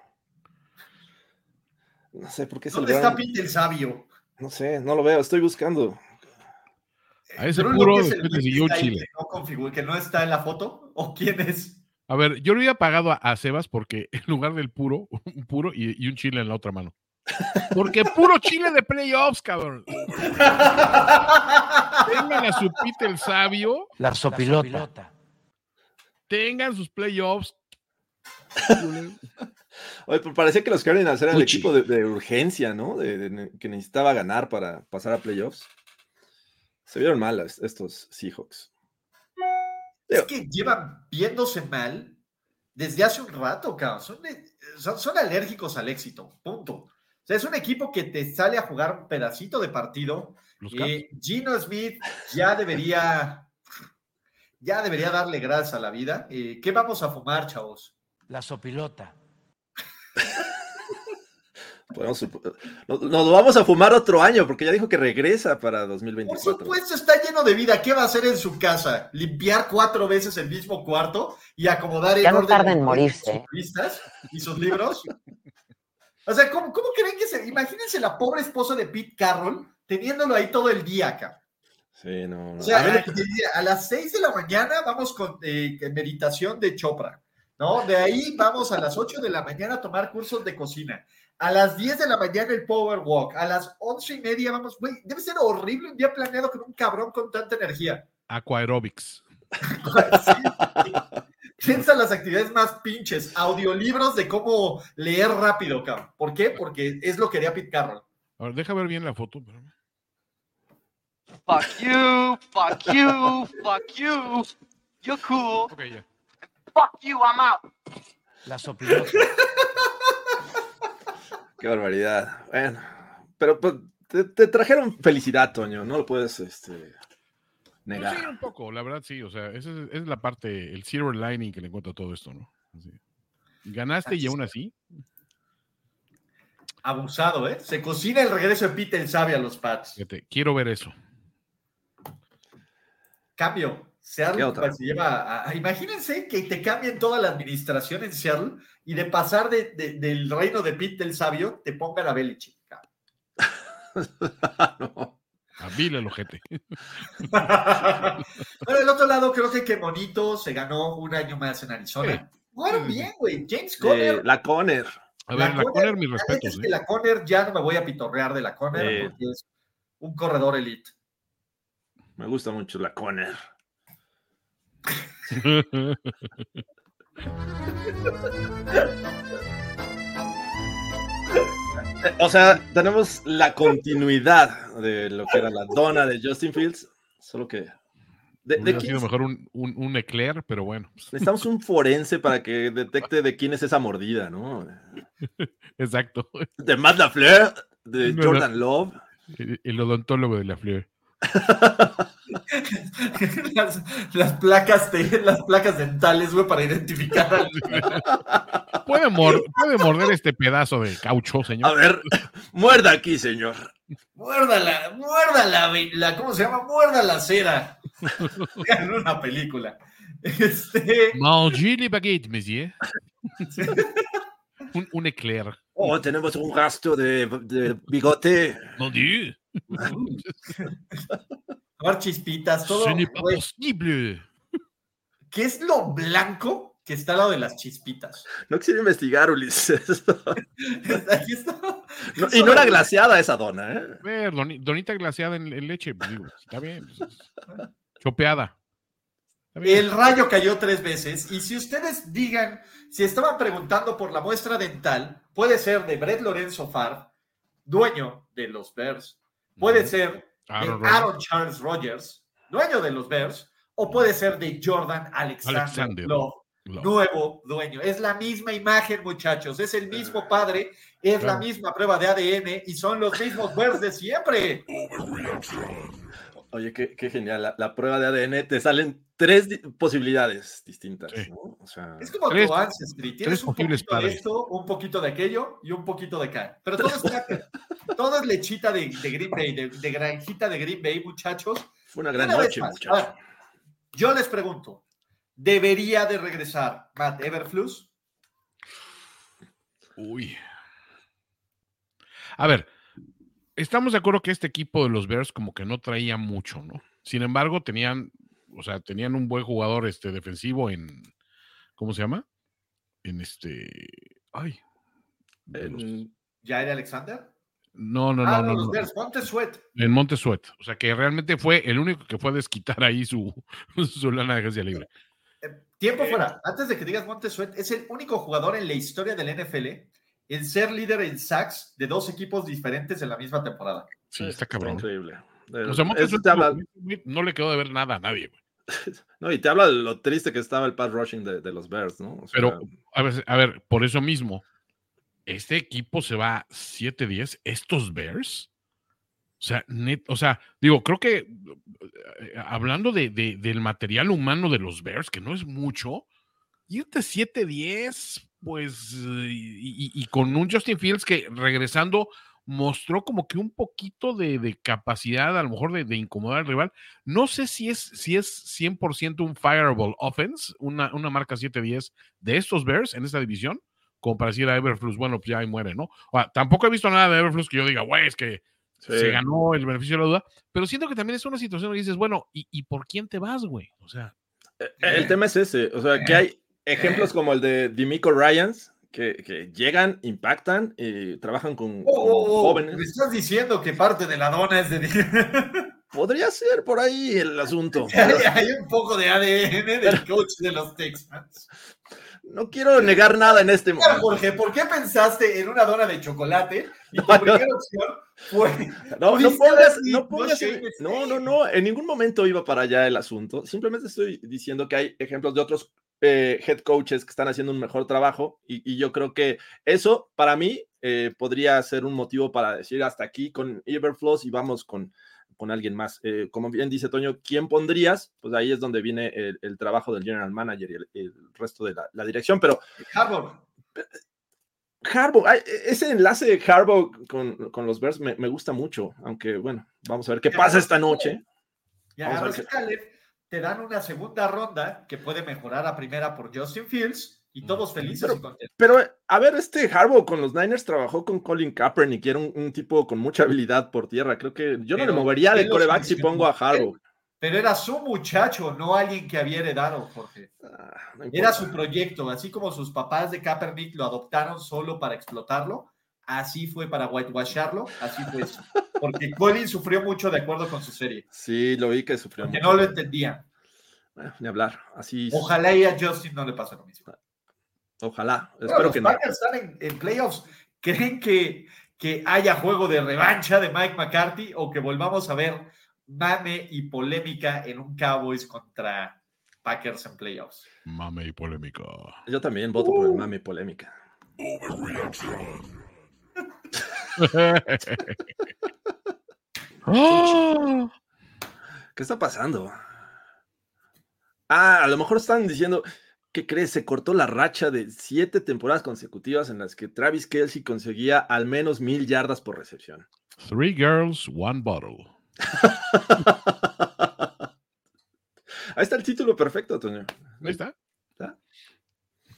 No sé por qué es el ¿Dónde está Pete el sabio? No sé, no lo veo, estoy buscando. A ese puro es el que ahí no, que no está en la foto. ¿O quién es? A ver, yo le hubiera pagado a, a Sebas porque *laughs* en lugar del puro, un puro y, y un chile en la otra mano. Porque puro chile de playoffs, cabrón. Tengan a su Pete el sabio, La sopilota. tengan sus playoffs. Oye, pero parecía que los Cardinals eran el equipo de, de urgencia, ¿no? De, que necesitaba ganar para pasar a playoffs. Se vieron mal es- estos Seahawks. Es que llevan viéndose mal desde hace un rato, cabrón. Son, son, son alérgicos al éxito, punto. O sea, es un equipo que te sale a jugar un pedacito de partido. Eh, Gino Smith ya debería, ya debería darle gracias a la vida. Eh, ¿Qué vamos a fumar, chavos? La sopilota. *laughs* Podemos nos, nos lo vamos a fumar otro año porque ya dijo que regresa para Por 2024. supuesto, está lleno de vida. ¿Qué va a hacer en su casa? ¿Limpiar cuatro veces el mismo cuarto y acomodar en Ya no orden tarda en sus revistas y sus libros? O sea, ¿cómo, cómo creen que se... Imagínense la pobre esposa de Pete Carroll teniéndolo ahí todo el día acá. Sí, no, no. O sea, A mí a, a las 6 de la mañana vamos con eh, meditación de Chopra, ¿no? De ahí vamos a las 8 de la mañana a tomar cursos de cocina. A las 10 de la mañana el Power Walk. A las 11 y media vamos, güey, debe ser horrible un día planeado con un cabrón con tanta energía. Aquaerobics. *laughs* Sí. Piensa las actividades más pinches, audiolibros de cómo leer rápido, cabrón. ¿Por qué? Porque es lo que haría Pete Carroll. A ver, deja ver bien la foto. Fuck you, fuck you, fuck you. You're cool. Ok, ya. Fuck you, I'm out. La sopilota. *laughs* Qué barbaridad. Bueno, pero pues, te, te trajeron felicidad, Toño. No lo puedes este, Pues negar. sí, un poco, la verdad sí. O sea, esa es, esa es la parte, el silver lining que le encuentro a todo esto, ¿no? Así. Ganaste y aún así. Abusado, ¿eh? Se cocina el regreso de Pete el Sabio a los Pats. Fíjate, quiero ver eso. Cambio. Seattle pues, se lleva a- a- imagínense que te cambien toda la administración en Seattle y de pasar de- de- del reino de Pete el Sabio, te pongan a Belichick. No. *laughs* A Bill el ojete. *laughs* Pero del otro lado, creo que que bonito se ganó un año más en Arizona. Jugaron bien, güey. James Conner. Eh, la Conner. A ver, la Conner, mis respetos. ¿eh? la Conner ya no me voy a pitorrear de la Conner Eh. porque es un corredor elite. Me gusta mucho la Conner. *laughs* O sea, tenemos la continuidad de lo que era la dona de Justin Fields, solo que... De, de quién sido es- mejor un, un, un eclair, pero bueno. necesitamos un forense para que detecte de quién es esa mordida, ¿no? *laughs* Exacto. De Matt LaFleur, de No, no. Jordan Love. El, el odontólogo de la Fleur. *laughs* *laughs* las, las placas de, las placas dentales, güey, para identificar al *laughs* ¿Puede, mor- puede morder este pedazo de caucho, A señor. ver, muerda aquí, señor. Muérdala, muérdala, la, ¿cómo se llama? Muerda la cera. *laughs* en una película. Este, Manger les baguettes, monsieur. un, un eclair. Oh, tenemos un gasto de, de bigote. Mon Dieu. Tomar chispitas, todo. Ce n'est pas güey, possible. ¿Qué es lo blanco que está al lado de las chispitas? No quisiera investigar, Ulises. *laughs* Aquí está. No, y no era glaciada esa dona, ¿eh? A ver, doni- donita glaseada en, en leche. pues, digo, está bien. pues, es- chopeada. El rayo cayó tres veces. Y si ustedes digan, si estaban preguntando por la muestra dental, puede ser de Brett Lorenzo Favre, dueño de los Bears. Puede Ujú. De Aaron. Charles Rogers, dueño de los Bears. O puede ser de Jordan Alexander, Alexander. Love, Love. nuevo dueño. Es la misma imagen, muchachos. Es el mismo padre, es la misma prueba de ADN y son los mismos Bears de siempre. Oye, qué, qué genial. La, la prueba de ADN te salen tres posibilidades distintas. Sí. ¿no? O sea, Es como Tres- tu Ancestry. Tienes tres un posibles poquito de esto, un poquito de aquello y un poquito de acá. Pero todo es cracker. todo es lechita de, de Green Bay, de, de granjita de Green Bay, muchachos. fue una gran Una noche, más, muchachos. ver, yo les pregunto, ¿debería de regresar Matt Everflus? Uy. A ver, estamos de acuerdo que este equipo de los Bears como que no traía mucho, ¿no? Sin embargo, tenían, o sea, tenían un buen jugador este defensivo en, ¿cómo se llama? En este, ay. En- ¿Jair Alexander? no, no, ah, no, no, los no, Bears, Monte Sweat. En Montesuet. O sea, que realmente fue el único que fue a desquitar ahí su, *laughs* su lana de agencia libre. Eh, Tiempo fuera, antes de que digas Monte Sweat, es el único jugador en la historia del NFL en ser líder en sacks de dos equipos diferentes en la misma temporada. Sí, está cabrón. increíble. O sea, Montesuet te habla- no le quedó de ver nada a nadie, güey. *laughs* no, y te habla de lo triste que estaba el pass rushing de, de los Bears, ¿no? O sea, Pero, a ver, a ver, por eso mismo, este equipo se va 7-10. Estos Bears, O sea, net, o sea, digo, creo que eh, hablando de, de- del material humano de los Bears, que no es mucho, irte 7-10, pues, y, y- y con un Justin Fields que regresando mostró como que un poquito de, de capacidad, a lo mejor de, de incomodar al rival. No sé si es, si es 100% un fireable offense, una, una marca 7-10 de estos Bears en esta división, como para decir a Everflux, bueno, pues ya ahí muere, ¿no? O sea, tampoco he visto nada de Everflux que yo diga, güey, es que Sí. se ganó el beneficio de la duda, pero siento que también es una situación que dices, bueno, ¿y, y por quién te vas, güey? O sea, El tema es ese, o sea, que hay ejemplos como el de Dimico Ryans, que, que llegan, impactan y trabajan con, Oh, con oh, oh, jóvenes. ¿Me estás diciendo que parte de la dona es de... *laughs* Podría ser por ahí el asunto. *laughs* hay, hay un poco de ADN del coach de los Texans. No quiero negar nada en este momento. Jorge, ¿por qué pensaste en una dona de chocolate y tu *laughs* No, no. primera opción fue... No, no pongas, no pongas, no, no, no, en ningún momento iba para allá el asunto. Simplemente estoy diciendo que hay ejemplos de otros eh, head coaches que están haciendo un mejor trabajo y, y yo creo que eso para mí eh, podría ser un motivo para decir hasta aquí con Everflows y vamos con, con alguien más. Eh, como bien dice Toño, ¿quién pondrías? Pues ahí es donde viene el, el trabajo del general manager y el, el resto de la, la dirección, pero Harbaugh. Harbaugh, e- ese enlace de Harbaugh con, con los Bears me, me gusta mucho, aunque bueno, vamos a ver qué pasa esta noche. Y a Caleb, te dan una segunda ronda que puede mejorar a primera por Justin Fields y todos felices y contentos. Pero, a ver, este Harbaugh con los Niners trabajó con Colin Kaepernick, que era un, un tipo con mucha habilidad por tierra. Creo que yo no Pero, le movería de ¿quién lo coreback si pongo a Harbaugh. Pero era su muchacho, no alguien que había heredado, Jorge. Ah, no Era su proyecto, así como sus papás de Kaepernick lo adoptaron solo para explotarlo, así fue para whitewasharlo, así fue eso. *laughs* Porque Colin sufrió mucho de acuerdo con su serie, Sí, lo vi que sufrió porque mucho. no lo entendían. Bueno, ni hablar. Así. Ojalá y a Justin no le pase lo mismo. Ojalá. Bueno, Espero los que no. Packers están en, en playoffs. ¿Creen que, que haya juego de revancha de Mike McCarthy o que volvamos a ver mame y polémica en un Cowboys contra Packers en playoffs? mame y polémica. Yo también voto por el mami polémica. ¡Oh! *laughs* ¿Qué está pasando? Ah, a lo mejor están diciendo, ¿qué crees? Se cortó la racha de siete temporadas consecutivas en las que Travis Kelsey conseguía al menos mil yardas por recepción. Three girls, one bottle. *laughs* Ahí está el título perfecto, Toño. Ahí está.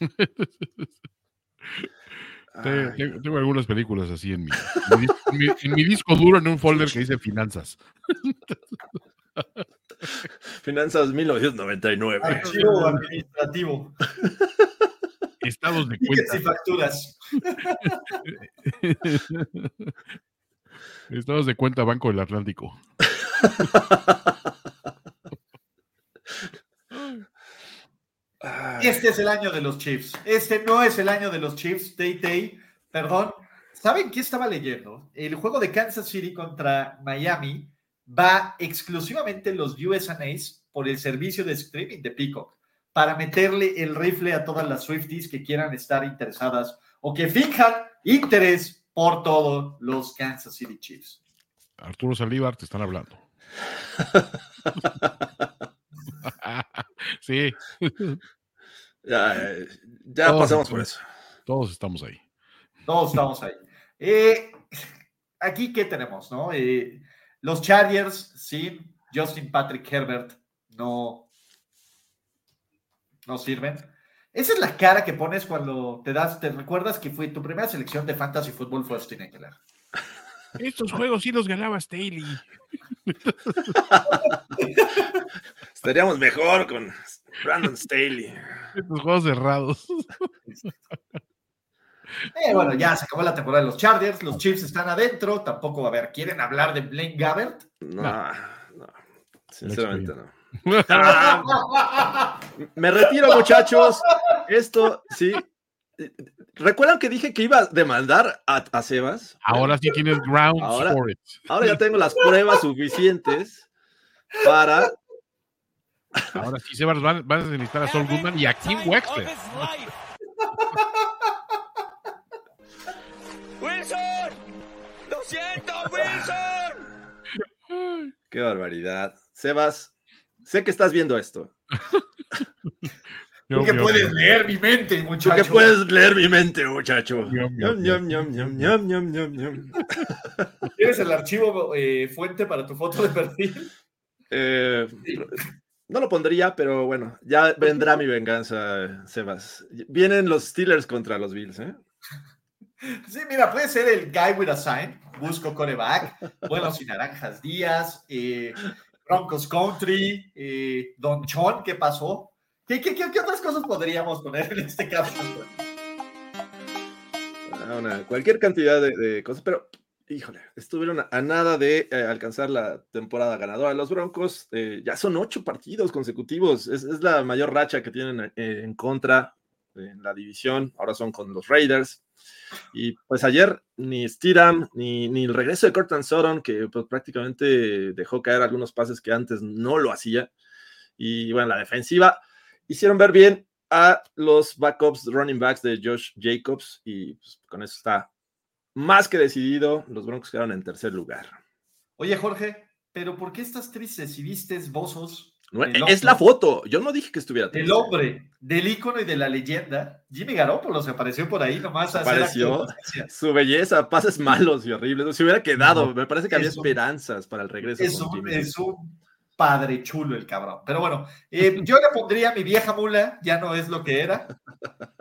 *laughs* Tengo algunas películas así en mi, en mi dis- en mi- en mi disco duro en un folder que dice finanzas. *laughs* *laughs* Finanzas 1999. Archivo administrativo. Estados de Tickets y cuenta. facturas. *laughs* Estados de cuenta Banco del Atlántico. Este es el año de los Chiefs. Este no es el año de los Chiefs. Tay Tay, perdón. ¿Saben qué estaba leyendo? El juego de Kansas City contra Miami va exclusivamente en los USANAs por el servicio de streaming de Peacock para meterle el rifle a todas las Swifties que quieran estar interesadas o que finjan interés por todos los Kansas City Chiefs. Arturo Saldívar, te están hablando. *laughs* sí, ya eh, ya Todos pasamos por eso. todos estamos ahí. Todos estamos ahí. Eh, aquí, ¿qué tenemos? No? Eh, los Chargers, sí, Justin Patrick Herbert no, no sirven. Esa es la cara que pones cuando te das, te recuerdas que fue tu primera selección de fantasy fútbol fue Austin Eckler. Estos juegos sí los ganaba Staley. *laughs* Estaríamos mejor con Brandon Staley. Estos juegos cerrados. *laughs* Eh, bueno, ya se acabó la temporada de los Chargers, los Chiefs están adentro, tampoco, a ver, ¿quieren hablar de Blaine Gabbert? No, no. Sinceramente no. *laughs* Me retiro, muchachos. Esto sí. ¿Recuerdan que dije que iba a demandar a, a Sebas? Ahora sí tienes grounds Ahora- for it. Ahora ya tengo las pruebas suficientes para. Ahora sí, Sebas, van, van a necesitar a Sol Goodman y a Kim Wexler. *laughs* siento, Wilson! Qué barbaridad. Sebas, sé que estás viendo esto. Tú que puedes leer mi mente, Tú muchacho. que puedes leer mi mente, muchacho. ¿Tienes el archivo eh, fuente para tu foto de perfil? Eh, no lo pondría, pero bueno, ya vendrá mi venganza, Sebas. Vienen los Steelers contra los Bills, ¿eh? Sí, mira, puede ser el guy with a sign, busco coreback, buenos y naranjas días, eh, Broncos Country, eh, Don Chon, ¿qué pasó? ¿Qué, qué, qué, qué otras cosas podríamos poner en este caso? Cualquier cantidad de, de cosas, pero híjole, estuvieron a, nada de eh, alcanzar la temporada ganadora. Los Broncos eh, ya son ocho partidos consecutivos, es, la mayor racha que tienen en contra en la división. Ahora son con los Raiders. Y pues ayer ni Stidham ni, ni el regreso de Cortland Sutton, que pues, prácticamente dejó caer algunos pases que antes no lo hacía. Y bueno, la defensiva hicieron ver bien a los backups running backs de Josh Jacobs y pues, con eso está más que decidido. Los Broncos quedaron en tercer lugar. Oye, Jorge, ¿pero por qué estás triste si vistes bozos? No, del es la foto. Yo no dije que estuviera El hombre del ícono y de la leyenda, Jimmy Garoppolo, se apareció por ahí nomás Apareció. Su belleza, pases malos y horribles. Se hubiera quedado. Me parece que había un- esperanzas para el regreso. Es un, Jimmy. es un padre chulo el cabrón. Pero bueno, eh, yo le pondría mi vieja mula, ya no es lo que era.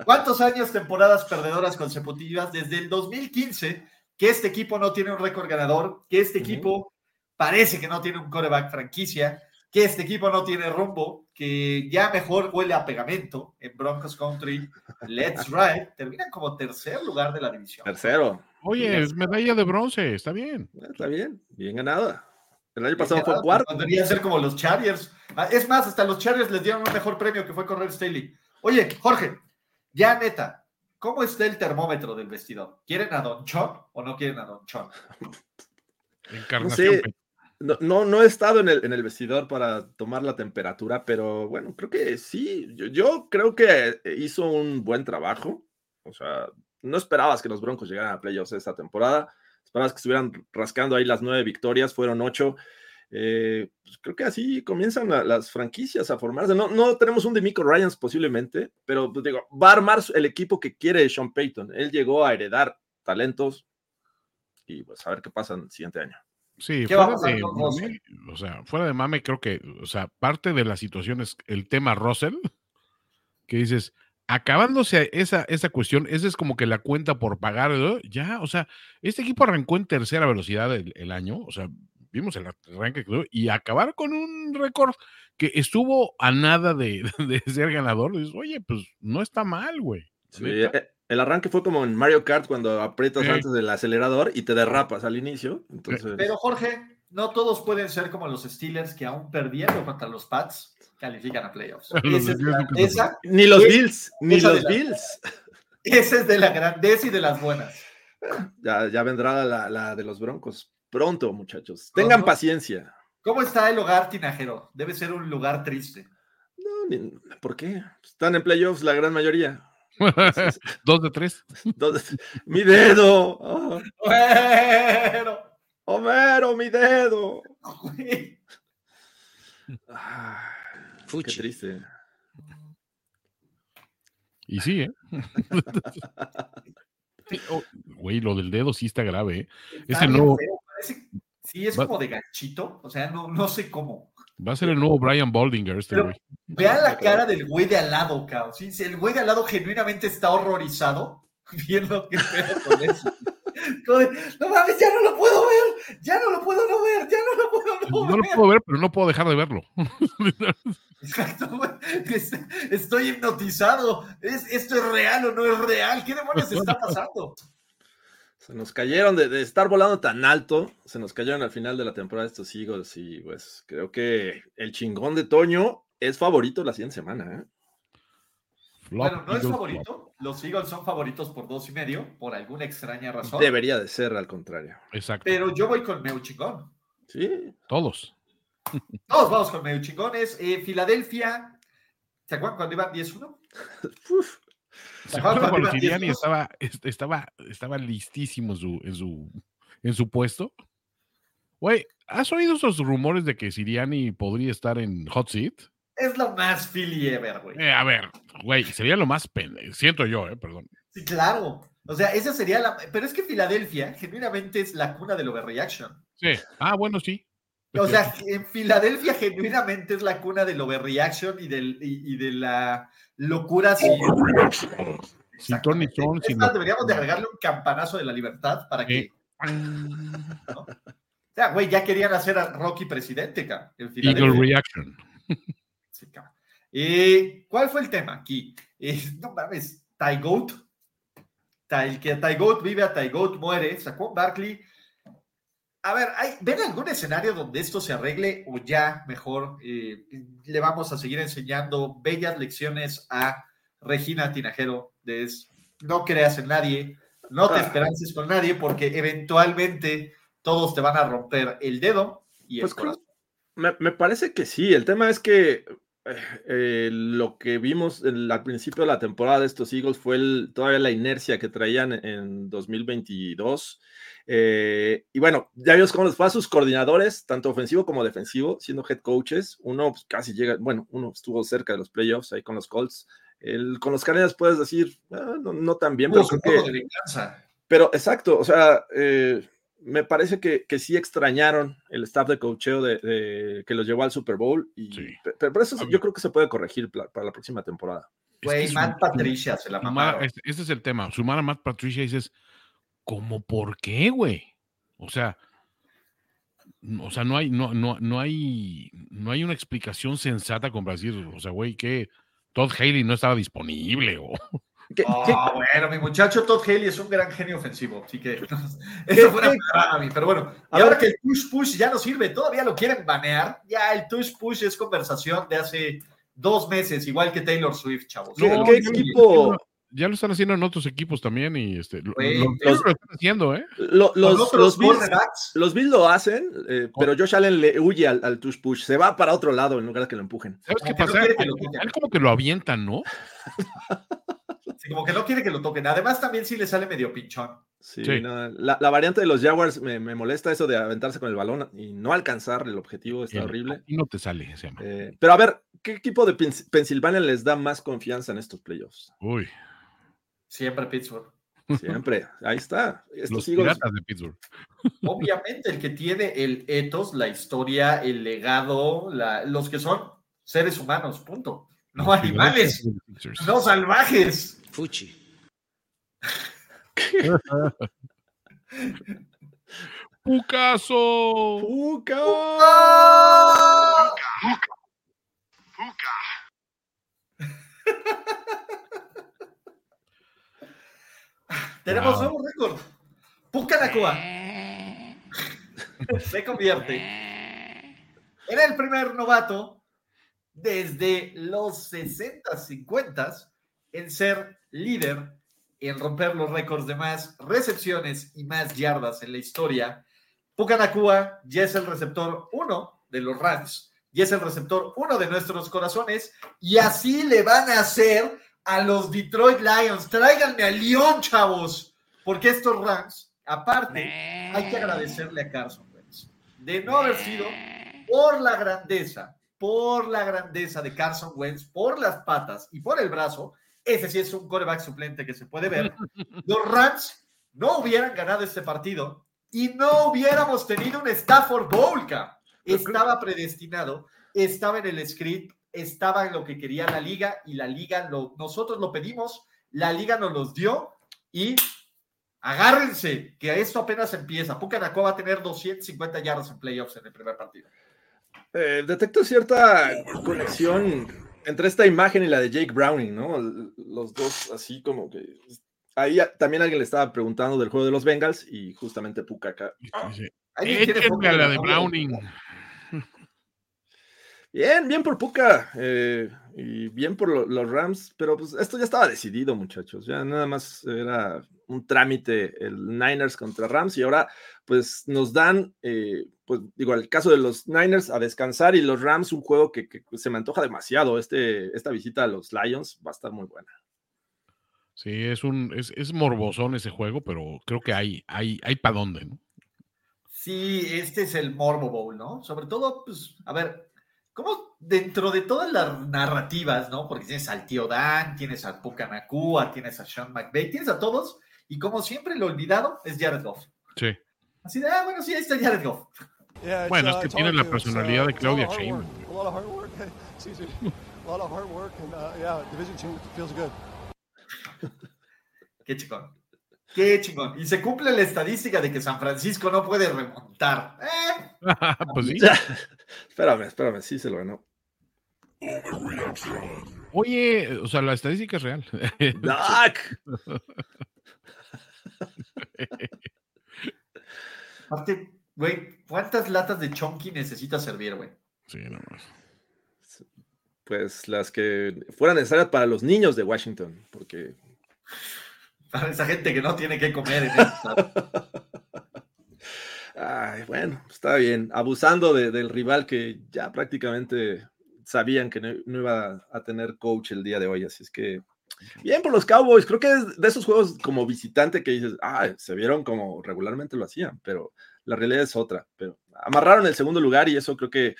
¿Cuántos años, temporadas perdedoras consecutivas desde el 2015 que este equipo no tiene un récord ganador, que este equipo parece que no tiene un coreback franquicia, que este equipo no tiene rumbo, que ya mejor huele a pegamento en Broncos Country, Let's Ride, terminan como tercer lugar de la división. Tercero. Oye, es medalla de bronce, está bien. Está bien. Bien ganada. El año pasado fue cuarto. Podría ser como los Chargers. Ah, Es más, hasta los Chargers les dieron un mejor premio que fue correr Staley. Oye, Jorge, ya neta, ¿cómo está el termómetro del vestidor? ¿Quieren a Don Chon o no quieren a Don Chon? *laughs* No Encarnación. sé, no, no, no he estado en el, vestidor para tomar la temperatura, pero bueno, creo que sí. Yo, creo que hizo un buen trabajo. O sea, no esperabas que los Broncos llegaran a playoffs esta temporada. Esperabas que estuvieran rascando ahí las nueve victorias, fueron ocho. Eh, pues creo que así comienzan la- las franquicias a formarse. No, no tenemos un Demico Ryans posiblemente, pero pues, digo, va a armar el equipo que quiere Sean Payton. Él llegó a heredar talentos y pues a ver qué pasa en el siguiente año. Sí, ¿Qué va a fuera de mame, o sea, fuera de mame, creo que, o sea, parte de la situación es el tema Russell, que dices, acabándose esa, esa cuestión, esa es como que la cuenta por pagar, ¿no? ya, o sea, este equipo arrancó en tercera velocidad el, el año, o sea, vimos el arranque y acabar con un récord que estuvo a nada de, *laughs* de ser ganador, dices, oye, pues no está mal, güey. Sí, el arranque fue como en Mario Kart cuando aprietas Sí. antes del acelerador y te derrapas al inicio. Entonces, Pero Jorge, no todos pueden ser como los Steelers que aún perdiendo contra los Pats califican a playoffs. *laughs* Esa ni los es- Bills, ni los la- Bills. *laughs* esa es de la grandeza y de las buenas. Ya, ya vendrá la, la de los Broncos. Pronto, muchachos. Tengan paciencia. ¿Cómo está el hogar tinajero? Debe ser un lugar triste. No, ni- ¿Por qué? Están en playoffs la gran mayoría. *laughs* Dos de tres. Mi dedo. Ah, Bueno, Homero, mi dedo. *laughs* Ah, qué triste. Y sí, ¿eh? Oh, Güey, lo del dedo sí está grave, ¿eh? Está nuevo, parece- sí, es Va- como de ganchito. O sea, no, no sé cómo. Va a ser el nuevo Brian Baldinger este güey. Vean la cara del güey de al lado, cabrón. Sí, el güey de al lado genuinamente está horrorizado *laughs* viendo qué pedo con eso. No mames, ya no lo puedo ver, ya no lo puedo no ver, ya no lo puedo no No lo ver. puedo ver, pero no puedo dejar de verlo. *laughs* Exacto, güey. Es- Estoy hipnotizado. ¿Es, ¿Esto es real o no es real? ¿Qué demonios *laughs* está pasando? Se nos cayeron de, de estar volando tan alto, se nos cayeron al final de la temporada estos Eagles y pues creo que el chingón de Toño es favorito la siguiente semana. ¿eh? Bueno, no es favorito. Los Eagles son favoritos por dos y medio, por alguna extraña razón. Debería de ser al contrario. Exacto. Pero yo voy con meu chingón. Sí, Todos. *laughs* Todos vamos con medio chingones. Eh, Filadelfia, ¿se acuerdan cuando iban 10-1? *laughs* ¿Se Ajá, acuerdan cuando cuando iban Sirianni 10-2? estaba, est- estaba, estaba listísimo en su, en su, en su puesto? Güey, ¿Has oído esos rumores de que Siriani podría estar en Hot Seat? Es lo más Philly ever, güey. Eh, a ver, güey, sería lo más pende. Siento yo, eh, perdón. Sí, claro. O sea, esa sería la. Pero es que Filadelfia genuinamente es la cuna del overreaction. Sí. Ah, bueno, sí. O sea, en Filadelfia genuinamente es la cuna del overreaction y, del, y, y de la locura. Sin Tony sin deberíamos de agregarle un campanazo de la libertad para que. ¿no? O sea, güey, ya querían hacer a Rocky presidente, ca, en Eagle. Reaction. Sí. Eh, ¿Cuál fue el tema aquí? Eh, no mames, Ty Goat. El que Ty Goat vive, a Ty Goat muere. Sacó Barkley. A ver, ¿hay, ¿ven algún escenario donde esto se arregle o ya mejor eh, le vamos a seguir enseñando bellas lecciones a Regina Tinajero? De es, no creas en nadie, no te Ah. esperances con nadie porque eventualmente todos te van a romper el dedo y el Pues corazón. Me, me parece que sí. El tema es que *sighs* eh, lo que vimos el- al principio de la temporada de estos Eagles fue el- todavía la inercia que traían en 2022. Eh, y bueno, ya vimos cómo les fue a sus coordinadores, tanto ofensivo como defensivo, siendo head coaches. Uno pues, casi llega, bueno, uno estuvo cerca de los playoffs ahí con los Colts. El, con los Cardinals puedes decir, "Ah, no, no tan bien, pero creo que, pero exacto, o sea, eh, me parece que, que sí extrañaron el staff de coacheo de, de- que los llevó al Super Bowl. Y, Sí. Pero, por eso yo creo que se puede corregir para la próxima temporada. Güey, Matt Patricia se la mamaron. este, este es el tema. Sumar a Matt Patricia y dices, ¿cómo por qué, güey? O sea, o sea, no hay, no, no, no hay, no hay una explicación sensata para decir, o sea, güey, que Todd Haley no estaba disponible *laughs* o ¿Qué- qué- Ah, bueno, mi muchacho Todd Haley es un gran genio ofensivo, así que *laughs* eso fue una a mí, pero bueno, y ahora ver. que el push push ya no sirve, todavía lo quieren banear, ya el push push es conversación de hace dos meses, igual que Taylor Swift, chavos. ¿Qué- No, equipo? ya lo están haciendo en otros equipos también y este, lo, los- lo están haciendo, ¿eh? lo- los, Bills, quarterbacks, los Bills lo hacen, eh, pero Josh Allen le huye al, al tush push. Se va para otro lado en lugar de que lo empujen. ¿Sabes qué pasa? que lo él como que lo avientan, ¿no? *laughs* sí, como que no quiere que lo toquen, además también sí le sale medio pinchón. Sí, Sí. no, la, la variante de los Jaguars me, me molesta eso de aventarse con el balón y no alcanzar el objetivo, está El- horrible. Y no te sale, se llama. Eh, pero a ver, ¿qué equipo de Pens- Pensilvania les da más confianza en estos playoffs? Uy, Siempre Pittsburgh. Siempre, ahí está. Estos los Eagles, piratas de Pittsburgh. Obviamente el que tiene el ethos, la historia, el legado, la- los que son seres humanos, punto. No Los animales, no salvajes. Fuchi. *laughs* ¡Pucaso! ¡Puca! Tenemos Wow. nuevo récord. Pucanacua se convierte en el primer novato desde los 60, 50 en ser líder, en romper los récords de más recepciones y más yardas en la historia. Pucanacua ya es el receptor uno de los Rams, y es el receptor uno de nuestros corazones, y así le van a hacer a los Detroit Lions. Tráiganme a León, chavos, porque estos Rams, aparte, hay que agradecerle a Carson Wentz de no haber sido por la grandeza, por la grandeza de Carson Wentz, por las patas y por el brazo. Ese sí es un coreback suplente que se puede ver. *laughs* Los Rams no hubieran ganado este partido y no hubiéramos tenido un Stafford Bowl. Estaba predestinado, estaba en el script, estaba en lo que quería la liga y la liga lo, nosotros lo pedimos, la liga nos los dio y agárrense, que esto apenas empieza. Pucanacua va a tener 250 yardas en playoffs en el primer partido. Eh, detecto cierta conexión entre esta imagen y la de Jake Browning, ¿no? Los dos así como que... Ahí también alguien le estaba preguntando del juego de los Bengals y justamente Puka acá. Dice, ¿Alguien tiene foto Échenme a la de? Browning. Bien, bien por Puka eh, y bien por lo- los Rams, pero pues esto ya estaba decidido, muchachos. Ya nada más era un trámite el Niners contra Rams y ahora pues nos dan, eh, pues digo, el caso de los Niners a descansar y los Rams un juego que, que se me antoja demasiado. Este, esta visita a los Lions va a estar muy buena. Sí, es un, es, es morbosón ese juego, pero creo que hay, hay, hay para dónde, ¿no? Sí, este es el Morbo Bowl, ¿no? Sobre todo, pues, a ver, ¿cómo dentro de todas las narrativas, ¿no? Porque tienes al tío Dan, tienes al Puka Nakua, tienes a Sean McVay, tienes a todos, y como siempre, lo olvidado es Jared Goff. Sí. Así de, ah, bueno, sí, ahí está Jared Goff. Yeah, Bueno, es uh, que it's tiene la personalidad uh, de Claudia Sheinbaum. A lot of hard work. *laughs* Excuse me. A lot of hard work, and uh, yeah, Division Two feels good. Qué chingón. Qué chingón. Y se cumple la estadística de que San Francisco no puede remontar. Eh, *laughs* pues sí. Espérame, espérame, sí se lo ganó. Oye, o sea, la estadística es real. ¡Dak! aparte, güey, ¿cuántas latas de chonky necesitas servir, güey? Sí, no más. Pues las que fueran necesarias para los niños de Washington, porque Para esa gente que no tiene que comer en esta. *laughs* Ay, bueno, está bien. Abusando de- del rival que ya prácticamente sabían que no, no iba a tener coach el día de hoy. Así es que, bien por los Cowboys. Creo que es de esos juegos como visitante que dices, ah, se vieron como regularmente lo hacían, pero la realidad es otra. Pero amarraron el segundo lugar y eso creo que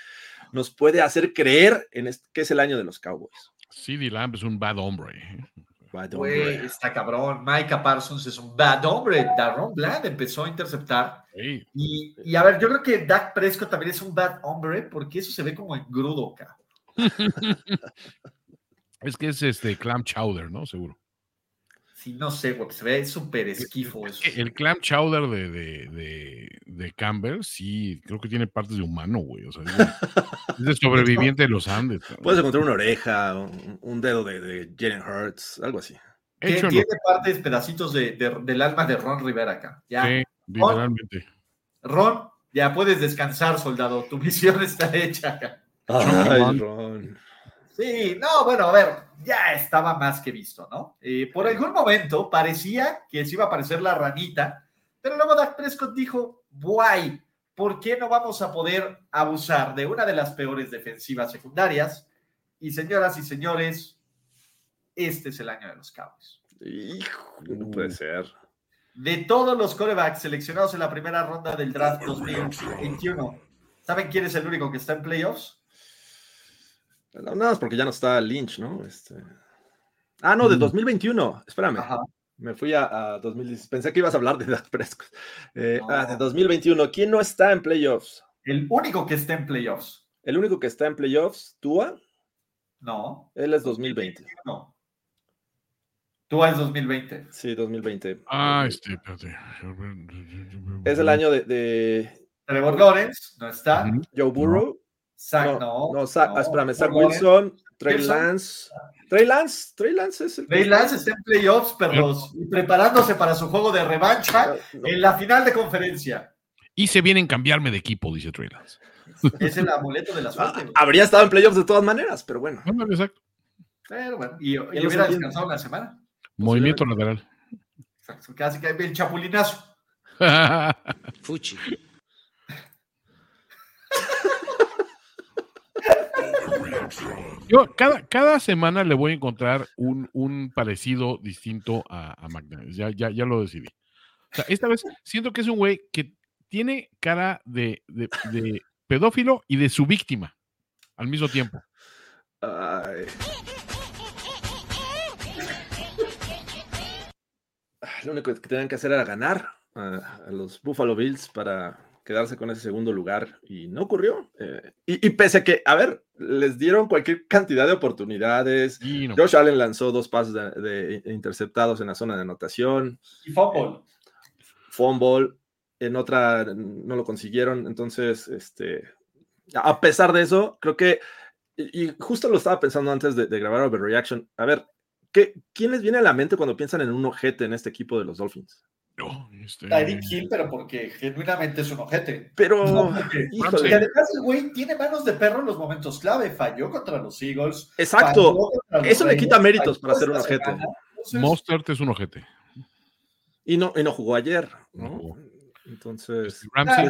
nos puede hacer creer en este- que es el año de los Cowboys. CD Lamb es un bad hombre. Bad Güey, está cabrón. Micah Parsons es un bad hombre. Daron Bland empezó a interceptar. Y, y a ver, yo creo que Dak Prescott también es un bad hombre porque eso se ve como engrudo, cabrón. *laughs* Es que es este clam chowder, ¿no? Seguro. Sí, no sé, güey, se ve súper esquifo eso. El clam chowder de, de, de, de Campbell, sí, creo que tiene partes de humano, güey. O sea, es *laughs* de, es de sobreviviente de los Andes. Puedes encontrar una oreja, un, un dedo de, de Jalen Hurts, algo así. Que Hecho en tiene partes, pedacitos de, de- del alma de Ron Rivera acá. Ya. Sí, literalmente. Ron, ya puedes descansar, soldado. Tu *laughs* misión está hecha acá. Ay, Ron. Sí, no, bueno, a ver, ya estaba más que visto, ¿no? Eh, por algún momento parecía que se iba a aparecer la ranita, pero luego Dak Prescott dijo, guay, ¿por qué no vamos a poder abusar de una de las peores defensivas secundarias? Y señoras y señores, este es el año de los Cowboys. Hijo, no puede ser. De todos los corebacks seleccionados en la primera ronda del draft 2021, ¿saben quién es el único que está en playoffs? Nada más porque ya no está Lynch, ¿no? Este... Ah, no, de 2021. Espérame. Ajá. Me fui a, a 2016. Pensé que ibas a hablar de Dak Prescott. Eh, No. ah, de 2021. ¿Quién no está en playoffs? El único que está en playoffs. El único que está en playoffs, Tua, No, él es 2020. no. Tú es 2020. Sí, 2020. Ah, este, espérate. Es el año de, de Trevor Lawrence no está. Joe Burrow. Zach, no, no. no, Zach- espérame, Zach. Wilson, Trey Wilson. Lance. Trey Lance, Trey Lance es el. Trey Lance está en playoffs, perros, y preparándose para su juego de revancha No, en la final de conferencia. Y se vienen a cambiarme de equipo, dice Trey Lance. Es el amuleto de la ah, suerte. habría estado en playoffs de todas maneras, pero bueno. Exacto. Pero bueno, y, y hubiera descansado una semana. Movimiento lateral. Exacto, Casi que el chapulinazo. *laughs* Fuchi. Yo cada, cada semana le voy a encontrar un, un parecido distinto a, a. Ya, ya, ya lo decidí. Esta vez siento que es un güey que tiene cara de, de- pedófilo y de su víctima al mismo tiempo. Lo único que tenían que hacer era ganar a los Buffalo Bills para quedarse con ese segundo lugar y no ocurrió. Eh, y, y pese a que, a ver, les dieron cualquier cantidad de oportunidades. Y no, Josh Allen lanzó dos pases de, de interceptados en la zona de anotación. Y fútbol. fumble, en otra no lo consiguieron, entonces, este, a pesar de eso, creo que, y, y justo lo estaba pensando antes de, de grabar Overreaction, a ver, ¿qué, ¿quién les viene a la mente cuando piensan en un ojete en este equipo de los Dolphins? No, este, Tyreek Hill, pero porque genuinamente es un ojete. Pero, No, porque- híjole, Y además el güey tiene manos de perro en los momentos clave. Falló contra los Eagles. exacto, los eso le quita méritos para ser un ojete. semana. Entonces, Mostert es un ojete. y no, y no jugó ayer, No ¿no? jugó. Entonces, Ramsey,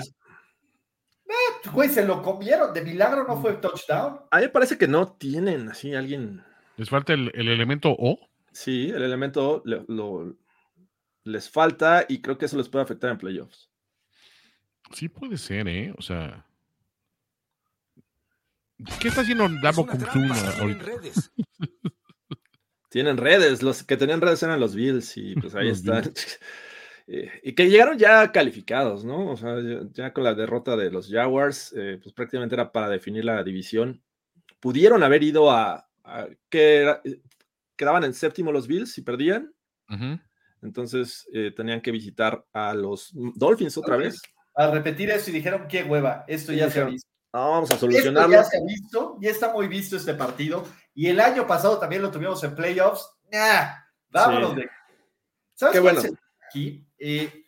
Güey, se lo comieron. De milagro no fue touchdown. a mí me parece que no tienen así alguien les falta el, el elemento O. Sí, el elemento le- lo- les falta y creo que eso les puede afectar en playoffs. Sí puede ser, ¿eh? O sea. ¿Qué está haciendo Su ahorita? *laughs* Tienen redes, los que tenían redes eran los Bills y pues ahí están. *laughs* Eh, y que llegaron ya calificados, ¿no? O sea, ya, con la derrota de los Jaguars, eh, pues prácticamente era para definir la división. Pudieron haber ido a, a- que era- eh, quedaban en séptimo los Bills y perdían, Ujú. Entonces eh, tenían que visitar a los Dolphins otra vez. A repetir eso y dijeron, qué hueva, esto ya se ha visto. No, vamos a Esto solucionarlo. ya se ha visto, ya está muy visto este partido. Y el año pasado también lo tuvimos en playoffs. Nah, vámonos Sí. de. ¿Sabes Qué bueno. aquí? Eh,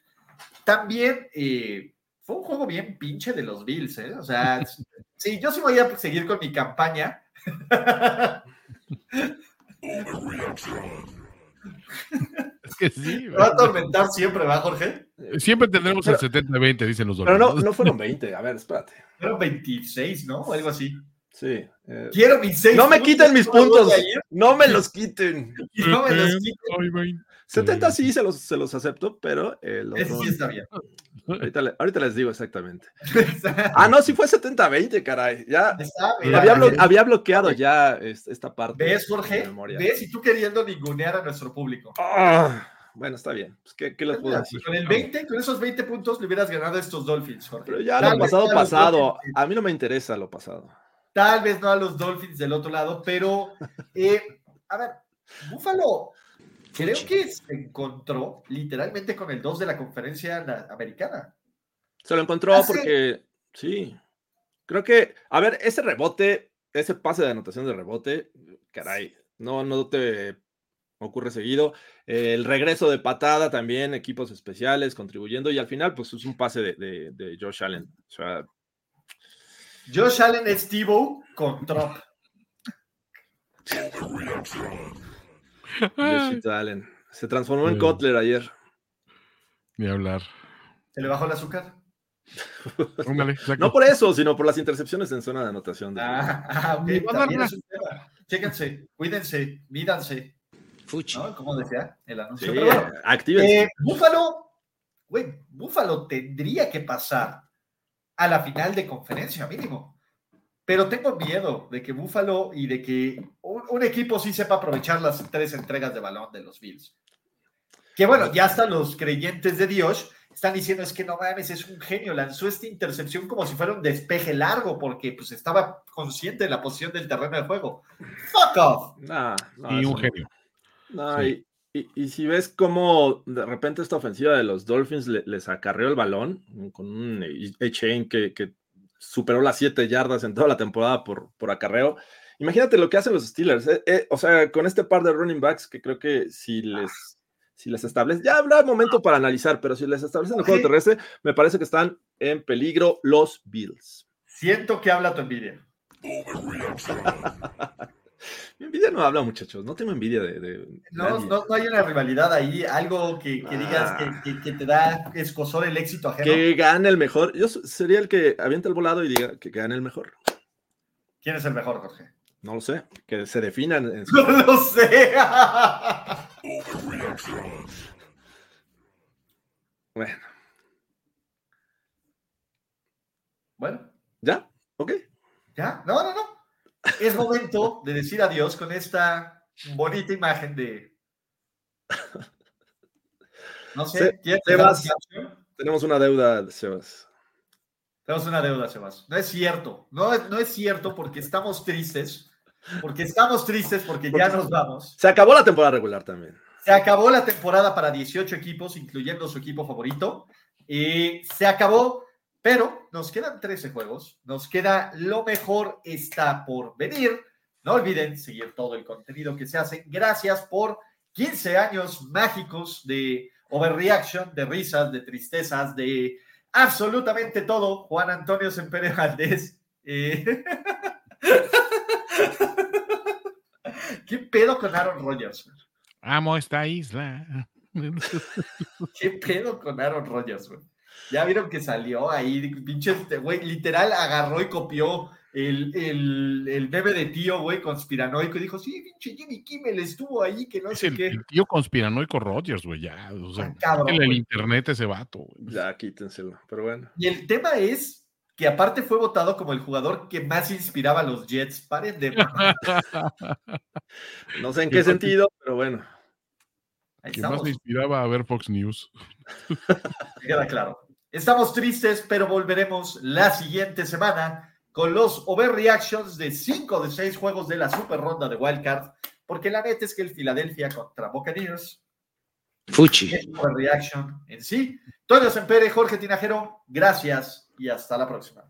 también eh, fue un juego bien pinche de los Bills, ¿eh? O sea, *laughs* sí, yo sí voy a seguir con mi campaña. *laughs* Es *laughs* que sí. Va a atormentar siempre, ¿va, Jorge? Siempre tendremos el 70-20, dicen los Pero no, no fueron 20, a ver, espérate. Fueron 26, ¿no? O algo así. Sí. eh, Quiero mis seis no me quiten mis puntos, no me los quiten. *laughs* no me los quiten. Ay, güey. 70 sí se los, se los acepto, pero Ese sí está bien. ahorita, le- ahorita les digo exactamente. *laughs* Ah, no, sí fue 70-20, caray. Ya había, había bloqueado ya es- esta parte. ¿Ves, Jorge? ¿Ves? Y tú queriendo ningunear a nuestro público. Ah, bueno, está bien. Pues, ¿qué, qué les puedo decir? Con el 20, con esos 20 puntos le hubieras ganado a estos Dolphins, Jorge. Pero ya Tal lo pasado, pasado. A mí no me interesa lo pasado. Tal vez no a los Dolphins del otro lado, pero eh, a ver, Buffalo creo que se encontró literalmente con el 2 de la conferencia na- americana. Se lo encontró Ah, porque, sí, creo que, a ver, ese rebote, ese pase de anotación de rebote, caray, no, no te ocurre seguido. Eh, el regreso de patada también, equipos especiales contribuyendo y al final, pues es un pase de, de- de Josh Allen. O sea, Josh Allen es Tebow con Trump. Joshito *laughs* Allen. Se transformó en Sí. Kotler ayer. Ni hablar. Se le bajó el azúcar. *laughs* Póngale. No por eso, sino por las intercepciones en zona de anotación. de- Ah, ah. Chéquense, cuídense, mídanse. Fuchi. ¿no? Como decía el Sí, anuncio. Bueno, actívense. Eh, Búfalo, güey, Búfalo tendría que pasar a la final de conferencia mínimo. Pero tengo miedo de que Búfalo y de que un, un equipo sí sepa aprovechar las tres entregas de balón de los Bills. Que bueno, ya hasta los creyentes de Dios están diciendo es que no mames, es un genio, lanzó esta intercepción como si fuera un despeje largo porque pues estaba consciente de la posición del terreno de juego. Fuck off. Nah, no, Y un genio. No, Sí. y, y- y si ves cómo de repente esta ofensiva de los Dolphins le- les acarreó el balón con un A-Chain que, que superó las 7 yardas en toda la temporada por, por acarreo. Imagínate lo que hacen los Steelers. eh, eh, o sea, con este par de running backs que creo que si les, si les establecen, ya habrá momento para analizar, pero si les establecen el juego Sí. terrestre, me parece que están en peligro los Bills. Siento que habla tu envidia. *laughs* Mi envidia no habla, muchachos. No tengo envidia de. de No, no, no hay una rivalidad ahí, algo que, que digas que, Ah. que- que te da escosor el éxito ajeno. Que gane el mejor. Yo sería el que avienta el volado y diga que gane el mejor. ¿Quién es el mejor, Jorge? No lo sé. Que se definan. en su- *laughs* No lo sé. *laughs* Bueno, bueno, ¿ya? ¿Ok? ya. No, no, no. *laughs* Es momento de decir adiós con esta bonita imagen de. No sé, Se- ¿quieres Sebas. Tenemos una deuda, Sebas. Tenemos una deuda, Sebas. No es cierto. No, es- no es cierto porque estamos tristes. Porque estamos tristes porque ya nos vamos. Se acabó la temporada regular también. Se acabó la temporada para 18 equipos, incluyendo su equipo favorito. Y se acabó, pero nos quedan 13 juegos. Nos queda lo mejor está por venir. No olviden seguir todo el contenido que se hace. Gracias por 15 años mágicos de overreaction, de risas, de tristezas, de absolutamente todo. Juan Antonio Sempere Valdés. Eh, *laughs* ¿Qué pedo con Aaron Rodgers? Amo esta isla. ¿Qué pedo con Aaron Rodgers, güey? Ya vieron que salió ahí, pinche, este güey, literal agarró y copió el, el, el bebé de tío, güey, conspiranoico, y dijo, sí, pinche Jimmy Kimmel estuvo ahí, que no Es sé el, qué. el tío conspiranoico Rogers, güey, ya. O sea, Ah, el internet ese vato, güey. Ya, quítenselo. Pero bueno. Y el tema es que aparte fue votado como el jugador que más inspiraba a los Jets. Paren de. *laughs* No sé en qué sentido, pero bueno. Ahí Que más estamos, me inspiraba a ver Fox News. *laughs* queda claro. Estamos tristes, pero volveremos la siguiente semana con los overreactions de 5 de 6 juegos de la super ronda de Wildcard, porque la neta es que el Philadelphia contra Buccaneers Fuchi. es un overreaction en sí. Toño Sempere, Jorge Tinajero, gracias y hasta la próxima.